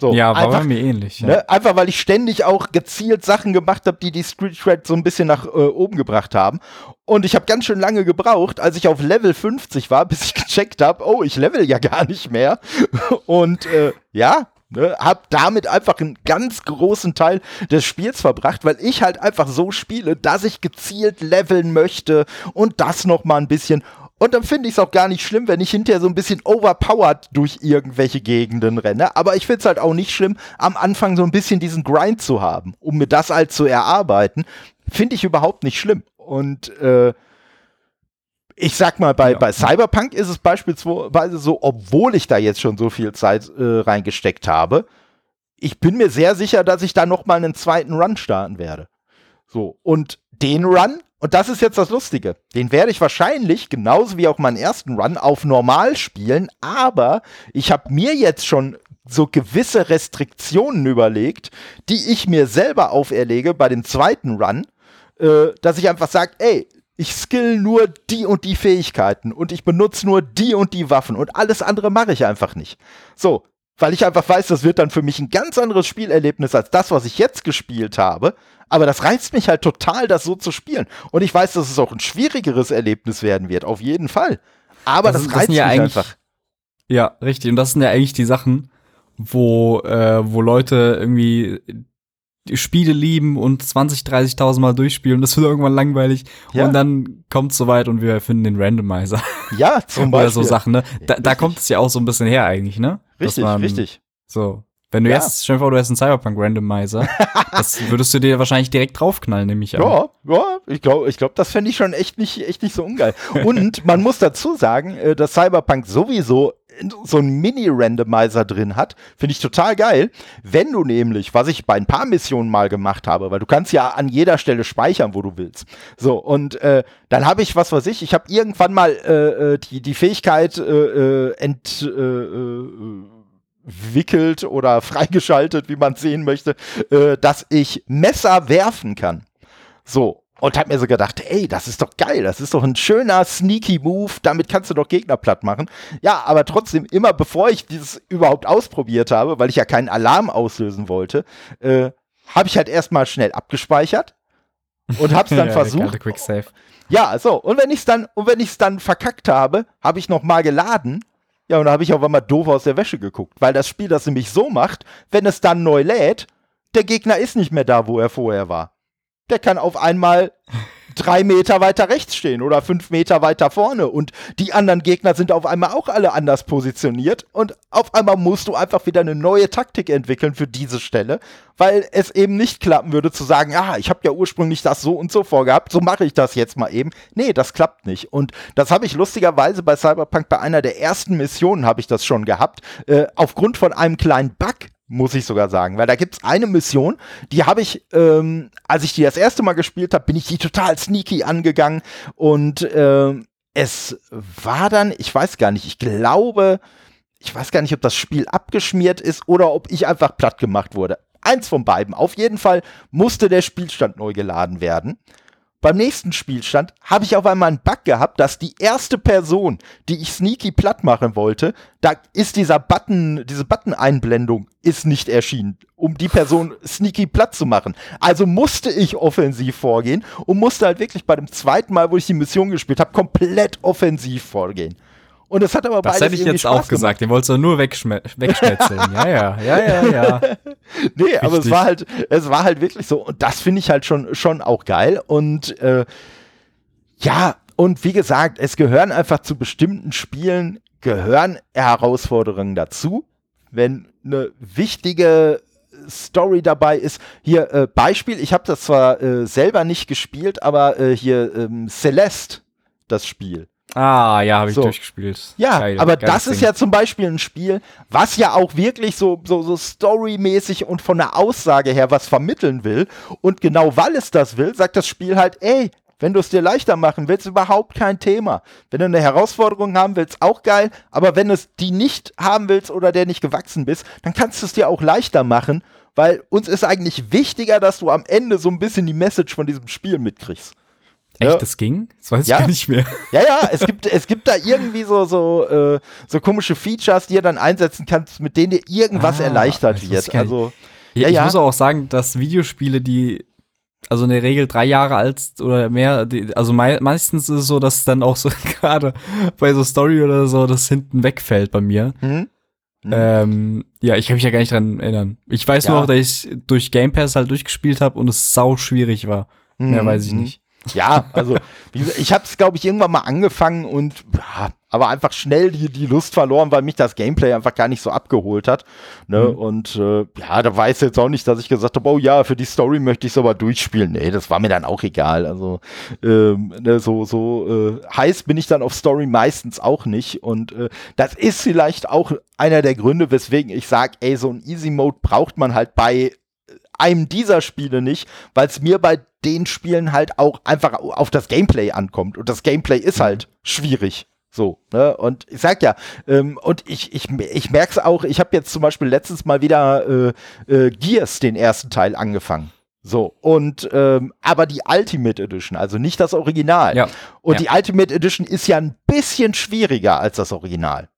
So, ja, war einfach, bei mir ähnlich. Ja. Ne, einfach weil ich ständig auch gezielt Sachen gemacht habe, die die Street Cred so ein bisschen nach äh, oben gebracht haben. Und ich habe ganz schön lange gebraucht, als ich auf Level 50 war, bis ich gecheckt habe, oh, ich level ja gar nicht mehr. Und äh, ja, Ne, hab damit einfach einen ganz großen Teil des Spiels verbracht, weil ich halt einfach so spiele, dass ich gezielt leveln möchte und das noch mal ein bisschen. Und dann finde ich es auch gar nicht schlimm, wenn ich hinterher so ein bisschen overpowered durch irgendwelche Gegenden renne. Aber ich finde es halt auch nicht schlimm, am Anfang so ein bisschen diesen Grind zu haben, um mir das halt zu erarbeiten. Finde ich überhaupt nicht schlimm. Und äh, ich sag mal, bei, ja. bei Cyberpunk ist es beispielsweise so, obwohl ich da jetzt schon so viel Zeit äh, reingesteckt habe, ich bin mir sehr sicher, dass ich da noch mal einen zweiten Run starten werde. So, und den Run, und das ist jetzt das Lustige, den werde ich wahrscheinlich, genauso wie auch meinen ersten Run, auf normal spielen, aber ich habe mir jetzt schon so gewisse Restriktionen überlegt, die ich mir selber auferlege bei dem zweiten Run, äh, dass ich einfach sage, ey, ich skill nur die und die Fähigkeiten und ich benutze nur die und die Waffen und alles andere mache ich einfach nicht. So, weil ich einfach weiß, das wird dann für mich ein ganz anderes Spielerlebnis als das, was ich jetzt gespielt habe. Aber das reizt mich halt total, das so zu spielen. Und ich weiß, dass es auch ein schwierigeres Erlebnis werden wird, auf jeden Fall. Aber das, das reizt das ja mich einfach. Ja, richtig. Und das sind ja eigentlich die Sachen, wo, äh, wo Leute irgendwie Spiele lieben und 20, 30.000 Mal durchspielen. Das wird irgendwann langweilig. Ja. Und dann kommt es soweit und wir finden den Randomizer. Ja, zum Beispiel. Oder so Sachen, ne? Da, da kommt es ja auch so ein bisschen her eigentlich, ne? Richtig, man, richtig. So. Wenn du ja. jetzt, stell dir vor, du hast einen Cyberpunk Randomizer, das würdest du dir wahrscheinlich direkt draufknallen, nehme ich an. Ja, ja, ich glaube, ich glaub, das fände ich schon echt nicht, echt nicht so ungeil. Und man muss dazu sagen, äh, dass Cyberpunk sowieso so ein Mini-Randomizer drin hat, finde ich total geil. Wenn du nämlich, was ich bei ein paar Missionen mal gemacht habe, weil du kannst ja an jeder Stelle speichern, wo du willst. So, und äh, dann habe ich, was weiß ich, ich habe irgendwann mal äh, äh die, die Fähigkeit äh, äh ent, äh, äh, wickelt oder freigeschaltet, wie man sehen möchte, äh, dass ich Messer werfen kann. So, und hab mir so gedacht, ey, das ist doch geil, das ist doch ein schöner sneaky Move, damit kannst du doch Gegner platt machen. Ja, aber trotzdem, immer bevor ich dieses überhaupt ausprobiert habe, weil ich ja keinen Alarm auslösen wollte, äh, habe ich halt erstmal schnell abgespeichert und hab's dann ja, versucht. Quick save. Ja, so, und wenn ich's dann und wenn ich's dann verkackt habe, habe ich noch mal geladen. Ja, und da habe ich auch einmal doof aus der Wäsche geguckt, weil das Spiel das nämlich so macht, wenn es dann neu lädt, der Gegner ist nicht mehr da, wo er vorher war der kann auf einmal drei Meter weiter rechts stehen oder fünf Meter weiter vorne. Und die anderen Gegner sind auf einmal auch alle anders positioniert. Und auf einmal musst du einfach wieder eine neue Taktik entwickeln für diese Stelle, weil es eben nicht klappen würde zu sagen, ah, ich habe ja ursprünglich das so und so vorgehabt, so mache ich das jetzt mal eben. Nee, das klappt nicht. Und das habe ich lustigerweise bei Cyberpunk bei einer der ersten Missionen habe ich das schon gehabt, äh, aufgrund von einem kleinen Bug, muss ich sogar sagen. Weil da gibt es eine Mission, die habe ich, ähm, als ich die das erste Mal gespielt habe, bin ich die total sneaky angegangen und äh, es war dann, ich weiß gar nicht, ich glaube, ich weiß gar nicht, ob das Spiel abgeschmiert ist oder ob ich einfach platt gemacht wurde. Eins von beiden. Auf jeden Fall musste der Spielstand neu geladen werden. Beim nächsten Spielstand habe ich auf einmal einen Bug gehabt, dass die erste Person, die ich sneaky platt machen wollte, da ist dieser Button, diese Button-Einblendung ist nicht erschienen, um die Person sneaky platt zu machen. Also musste ich offensiv vorgehen und musste halt wirklich bei dem zweiten Mal, wo ich die Mission gespielt habe, komplett offensiv vorgehen. Und es hat aber Das hätte ich jetzt Spaß auch gesagt, den wolltest du nur wegschmetzeln. ja, ja, ja, ja, ja. nee, Richtig. aber es war halt, es war halt wirklich so. Und das finde ich halt schon, schon auch geil. Und äh, ja, und wie gesagt, es gehören einfach zu bestimmten Spielen, gehören Herausforderungen dazu. Wenn eine wichtige Story dabei ist. Hier, äh, Beispiel, ich habe das zwar äh, selber nicht gespielt, aber äh, hier ähm, Celeste, das Spiel. Ah, ja, habe ich so. durchgespielt. Ja, Geil, aber das Ding. ist ja zum Beispiel ein Spiel, was ja auch wirklich so, so, so storymäßig und von der Aussage her was vermitteln will. Und genau weil es das will, sagt das Spiel halt, ey, wenn du es dir leichter machen willst, überhaupt kein Thema. Wenn du eine Herausforderung haben willst, auch geil. Aber wenn du es die nicht haben willst oder der nicht gewachsen bist, dann kannst du es dir auch leichter machen, weil uns ist eigentlich wichtiger, dass du am Ende so ein bisschen die Message von diesem Spiel mitkriegst. Echt, ja. das ging? Das weiß ich ja. gar nicht mehr. Ja, ja, es gibt, es gibt da irgendwie so, so, äh, so komische Features, die ihr dann einsetzen kannst, mit denen dir irgendwas ah, erleichtert wird. Also, ja, ich ja. muss auch sagen, dass Videospiele, die also in der Regel drei Jahre alt oder mehr, also mei meistens ist es so, dass dann auch so gerade bei so Story oder so das hinten wegfällt bei mir. Mhm. Mhm. Ähm, ja, ich kann mich ja gar nicht dran erinnern. Ich weiß ja. nur noch, dass ich durch Game Pass halt durchgespielt habe und es sau schwierig war. Mhm. Mehr weiß ich nicht. Ja, also ich habe es, glaube ich, irgendwann mal angefangen und ja, aber einfach schnell die, die Lust verloren, weil mich das Gameplay einfach gar nicht so abgeholt hat. Ne? Mhm. Und äh, ja, da weiß jetzt auch nicht, dass ich gesagt habe, oh ja, für die Story möchte ich es aber durchspielen. Nee, das war mir dann auch egal. Also ähm, ne, so, so äh, heiß bin ich dann auf Story meistens auch nicht. Und äh, das ist vielleicht auch einer der Gründe, weswegen ich sage, ey, so ein Easy Mode braucht man halt bei einem dieser Spiele nicht, weil es mir bei den Spielen halt auch einfach auf das Gameplay ankommt. Und das Gameplay ist mhm. halt schwierig. So, ne? Und ich sag ja, ähm, und ich, ich, ich merke es auch, ich habe jetzt zum Beispiel letztens mal wieder äh, äh, Gears, den ersten Teil, angefangen. So, und ähm, aber die Ultimate Edition, also nicht das Original. Ja. Und ja. die Ultimate Edition ist ja ein bisschen schwieriger als das Original.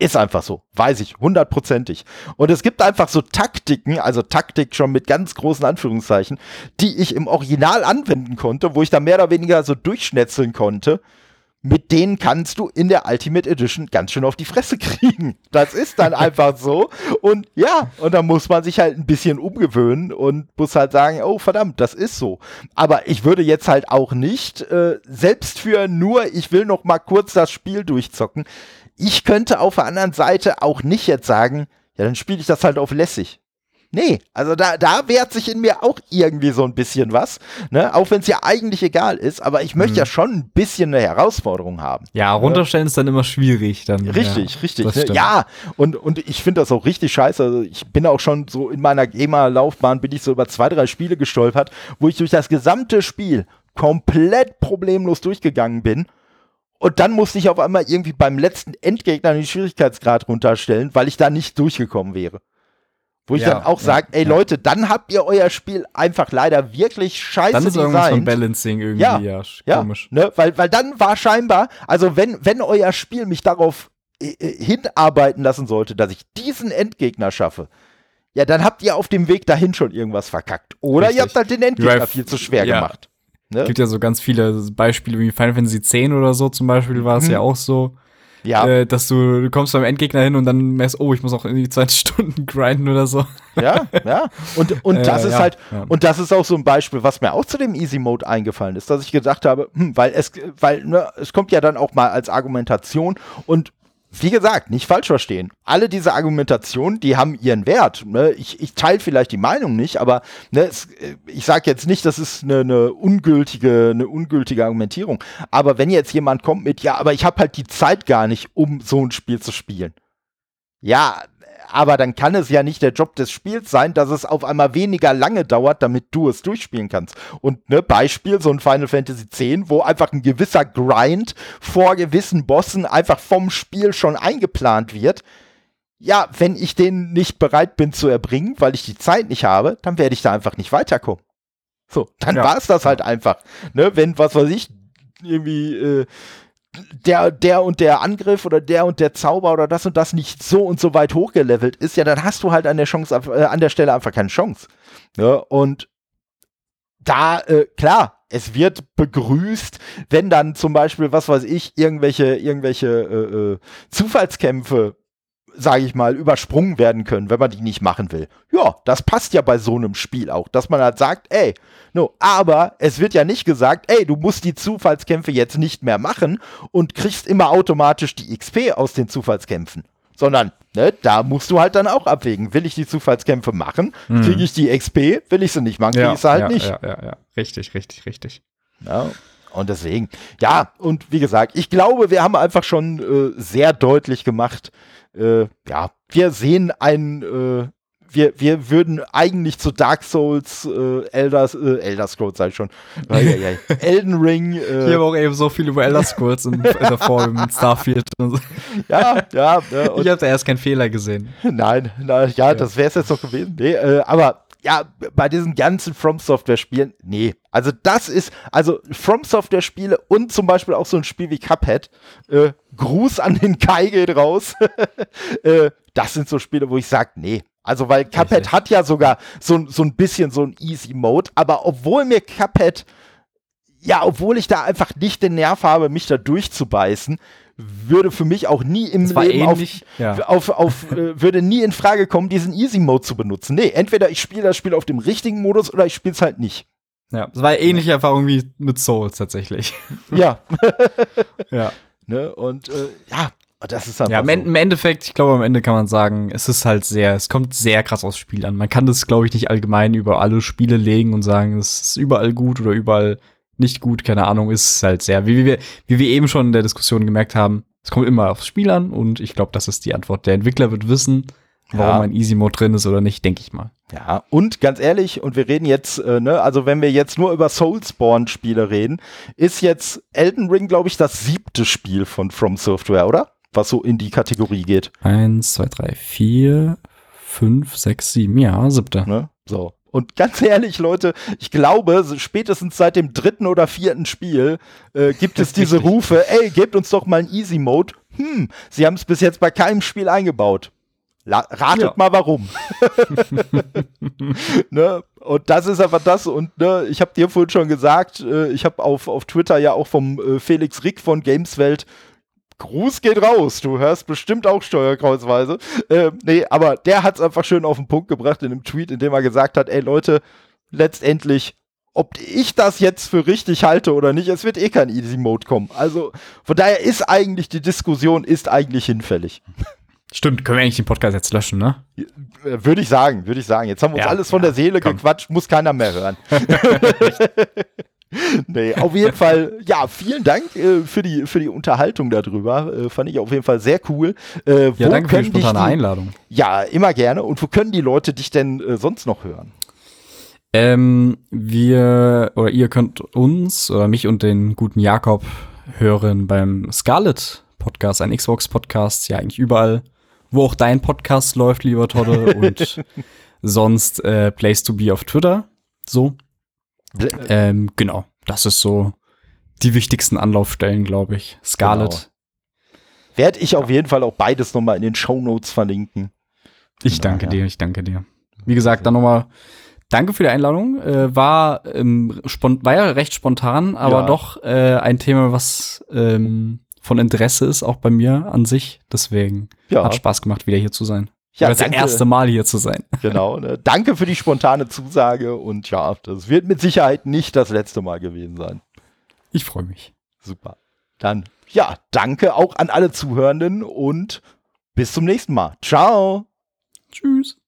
Ist einfach so, weiß ich, hundertprozentig. Und es gibt einfach so Taktiken, also Taktik schon mit ganz großen Anführungszeichen, die ich im Original anwenden konnte, wo ich da mehr oder weniger so durchschnetzeln konnte mit denen kannst du in der Ultimate Edition ganz schön auf die Fresse kriegen. Das ist dann einfach so. Und ja, und da muss man sich halt ein bisschen umgewöhnen und muss halt sagen, oh verdammt, das ist so. Aber ich würde jetzt halt auch nicht, äh, selbst für nur, ich will noch mal kurz das Spiel durchzocken, ich könnte auf der anderen Seite auch nicht jetzt sagen, ja, dann spiele ich das halt auf lässig. Nee, also da, da wehrt sich in mir auch irgendwie so ein bisschen was, ne? Auch wenn es ja eigentlich egal ist, aber ich möchte mhm. ja schon ein bisschen eine Herausforderung haben. Ja, runterstellen ja. ist dann immer schwierig dann. Richtig, ja, richtig. Ne? Ja, und, und ich finde das auch richtig scheiße. Also ich bin auch schon so in meiner GEMA-Laufbahn bin ich so über zwei, drei Spiele gestolpert, wo ich durch das gesamte Spiel komplett problemlos durchgegangen bin. Und dann musste ich auf einmal irgendwie beim letzten Endgegner den Schwierigkeitsgrad runterstellen, weil ich da nicht durchgekommen wäre. Wo ich ja, dann auch sage, ey ja. Leute, dann habt ihr euer Spiel einfach leider wirklich scheiße Dann ist irgendwas von Balancing irgendwie, ja, ja, ja komisch. Ne? Weil, weil dann war scheinbar, also wenn, wenn euer Spiel mich darauf äh, äh, hinarbeiten lassen sollte, dass ich diesen Endgegner schaffe, ja, dann habt ihr auf dem Weg dahin schon irgendwas verkackt. Oder Richtig. ihr habt halt den Endgegner viel zu schwer ja. gemacht. Ne? gibt ja so ganz viele Beispiele, wie Final Fantasy X oder so zum Beispiel war es mhm. ja auch so ja. Äh, dass du, du kommst beim Endgegner hin und dann merkst, oh, ich muss auch irgendwie 20 Stunden grinden oder so. Ja, ja. Und, und das ist ja, halt, ja. und das ist auch so ein Beispiel, was mir auch zu dem Easy Mode eingefallen ist, dass ich gedacht habe, hm, weil es, weil, ne, es kommt ja dann auch mal als Argumentation und wie gesagt, nicht falsch verstehen. Alle diese Argumentationen, die haben ihren Wert. Ne? Ich, ich teile vielleicht die Meinung nicht, aber ne, es, äh, ich sage jetzt nicht, das ist eine, eine, ungültige, eine ungültige Argumentierung. Aber wenn jetzt jemand kommt mit, ja, aber ich habe halt die Zeit gar nicht, um so ein Spiel zu spielen. Ja, aber dann kann es ja nicht der Job des Spiels sein, dass es auf einmal weniger lange dauert, damit du es durchspielen kannst. Und ne, Beispiel, so ein Final Fantasy X, wo einfach ein gewisser Grind vor gewissen Bossen einfach vom Spiel schon eingeplant wird. Ja, wenn ich den nicht bereit bin zu erbringen, weil ich die Zeit nicht habe, dann werde ich da einfach nicht weiterkommen. So, dann ja. war es das halt einfach. Ne, wenn, was weiß ich, irgendwie äh, der, der und der Angriff oder der und der Zauber oder das und das nicht so und so weit hochgelevelt ist, ja, dann hast du halt an der Chance, äh, an der Stelle einfach keine Chance. Ja, und da, äh, klar, es wird begrüßt, wenn dann zum Beispiel, was weiß ich, irgendwelche, irgendwelche äh, äh, Zufallskämpfe sage ich mal, übersprungen werden können, wenn man die nicht machen will. Ja, das passt ja bei so einem Spiel auch, dass man halt sagt, ey, no, aber es wird ja nicht gesagt, ey, du musst die Zufallskämpfe jetzt nicht mehr machen und kriegst immer automatisch die XP aus den Zufallskämpfen, sondern ne, da musst du halt dann auch abwägen, will ich die Zufallskämpfe machen, mhm. kriege ich die XP, will ich sie nicht machen, kriege ja, ich sie halt ja, nicht. Ja, ja, ja, richtig, richtig, richtig. Ja, und deswegen, ja, und wie gesagt, ich glaube, wir haben einfach schon äh, sehr deutlich gemacht, äh, ja, wir sehen ein, äh, wir, wir würden eigentlich zu Dark Souls, äh, Elder, äh, Elder Scrolls sag ich schon, Elden Ring. Äh, ich habe auch eben so viel über Elder Scrolls in, davor im Starfield. Und so. Ja, ja. ja ich habe da erst keinen Fehler gesehen. Nein, nein ja, ja. das wäre es jetzt noch gewesen. Nee, äh, aber ja, bei diesen ganzen From Software Spielen, nee. Also das ist, also From Software Spiele und zum Beispiel auch so ein Spiel wie Cuphead, äh, Gruß an den Kai geht raus. äh, das sind so Spiele, wo ich sage, nee. Also weil Cuphead Richtig. hat ja sogar so, so ein bisschen so ein Easy Mode, aber obwohl mir Cuphead ja, obwohl ich da einfach nicht den Nerv habe, mich da durchzubeißen, würde für mich auch nie im Leben ähnlich, auf, ja. auf, auf äh, würde nie in Frage kommen, diesen Easy Mode zu benutzen. Nee, entweder ich spiele das Spiel auf dem richtigen Modus oder ich spiele es halt nicht. Ja, das war ähnliche Erfahrung wie mit Souls tatsächlich. Ja. ja. Ne? Und äh, ja, das ist ja, im, so. im, Endeffekt, ich glaube, am Ende kann man sagen, es ist halt sehr, es kommt sehr krass aufs Spiel an. Man kann das, glaube ich, nicht allgemein über alle Spiele legen und sagen, es ist überall gut oder überall nicht gut, keine Ahnung, ist halt sehr, wie, wir, wie wir eben schon in der Diskussion gemerkt haben, es kommt immer aufs Spiel an und ich glaube, das ist die Antwort. Der Entwickler wird wissen, warum ja. ein Easy Mode drin ist oder nicht, denke ich mal. Ja, und ganz ehrlich, und wir reden jetzt, äh, ne, also wenn wir jetzt nur über Soulspawn-Spiele reden, ist jetzt Elden Ring, glaube ich, das siebte Spiel von From Software, oder? Was so in die Kategorie geht. Eins, zwei, drei, vier, fünf, sechs, sieben, ja, siebte. Ne? So. Und ganz ehrlich, Leute, ich glaube, spätestens seit dem dritten oder vierten Spiel äh, gibt es diese Rufe, ey, gebt uns doch mal einen Easy Mode. Hm, sie haben es bis jetzt bei keinem Spiel eingebaut. La ratet ja. mal warum. ne? Und das ist einfach das. Und ne, ich habe dir vorhin schon gesagt, äh, ich habe auf, auf Twitter ja auch vom äh, Felix Rick von Gameswelt Gruß geht raus. Du hörst bestimmt auch Steuerkreuzweise. Äh, nee, aber der hat es einfach schön auf den Punkt gebracht in einem Tweet, in dem er gesagt hat, ey Leute, letztendlich, ob ich das jetzt für richtig halte oder nicht, es wird eh kein Easy Mode kommen. Also von daher ist eigentlich die Diskussion ist eigentlich hinfällig. Stimmt, können wir eigentlich den Podcast jetzt löschen, ne? Äh, würde ich sagen, würde ich sagen. Jetzt haben wir uns ja, alles von ja, der Seele komm. gequatscht, muss keiner mehr hören. nee, auf jeden Fall, ja, vielen Dank äh, für, die, für die Unterhaltung darüber. Äh, fand ich auf jeden Fall sehr cool. Äh, ja, danke für die spontane die, Einladung. Ja, immer gerne. Und wo können die Leute dich denn äh, sonst noch hören? Ähm, wir oder ihr könnt uns oder mich und den guten Jakob hören beim Scarlet Podcast, ein Xbox Podcast, ja eigentlich überall, wo auch dein Podcast läuft, lieber Todde und sonst äh, Place to be auf Twitter. So, ähm, genau, das ist so die wichtigsten Anlaufstellen, glaube ich. Scarlet. Genau. Werde ich auf jeden Fall auch beides nochmal in den Show Notes verlinken. Ich danke ja. dir, ich danke dir. Wie gesagt, dann nochmal danke für die Einladung. Äh, war, ähm, war ja recht spontan, aber ja. doch äh, ein Thema, was ähm, von Interesse ist, auch bei mir an sich. Deswegen ja. hat Spaß gemacht, wieder hier zu sein. Ja, das danke. erste Mal hier zu sein. Genau. Ne? Danke für die spontane Zusage und ja, das wird mit Sicherheit nicht das letzte Mal gewesen sein. Ich freue mich. Super. Dann, ja, danke auch an alle Zuhörenden und bis zum nächsten Mal. Ciao. Tschüss.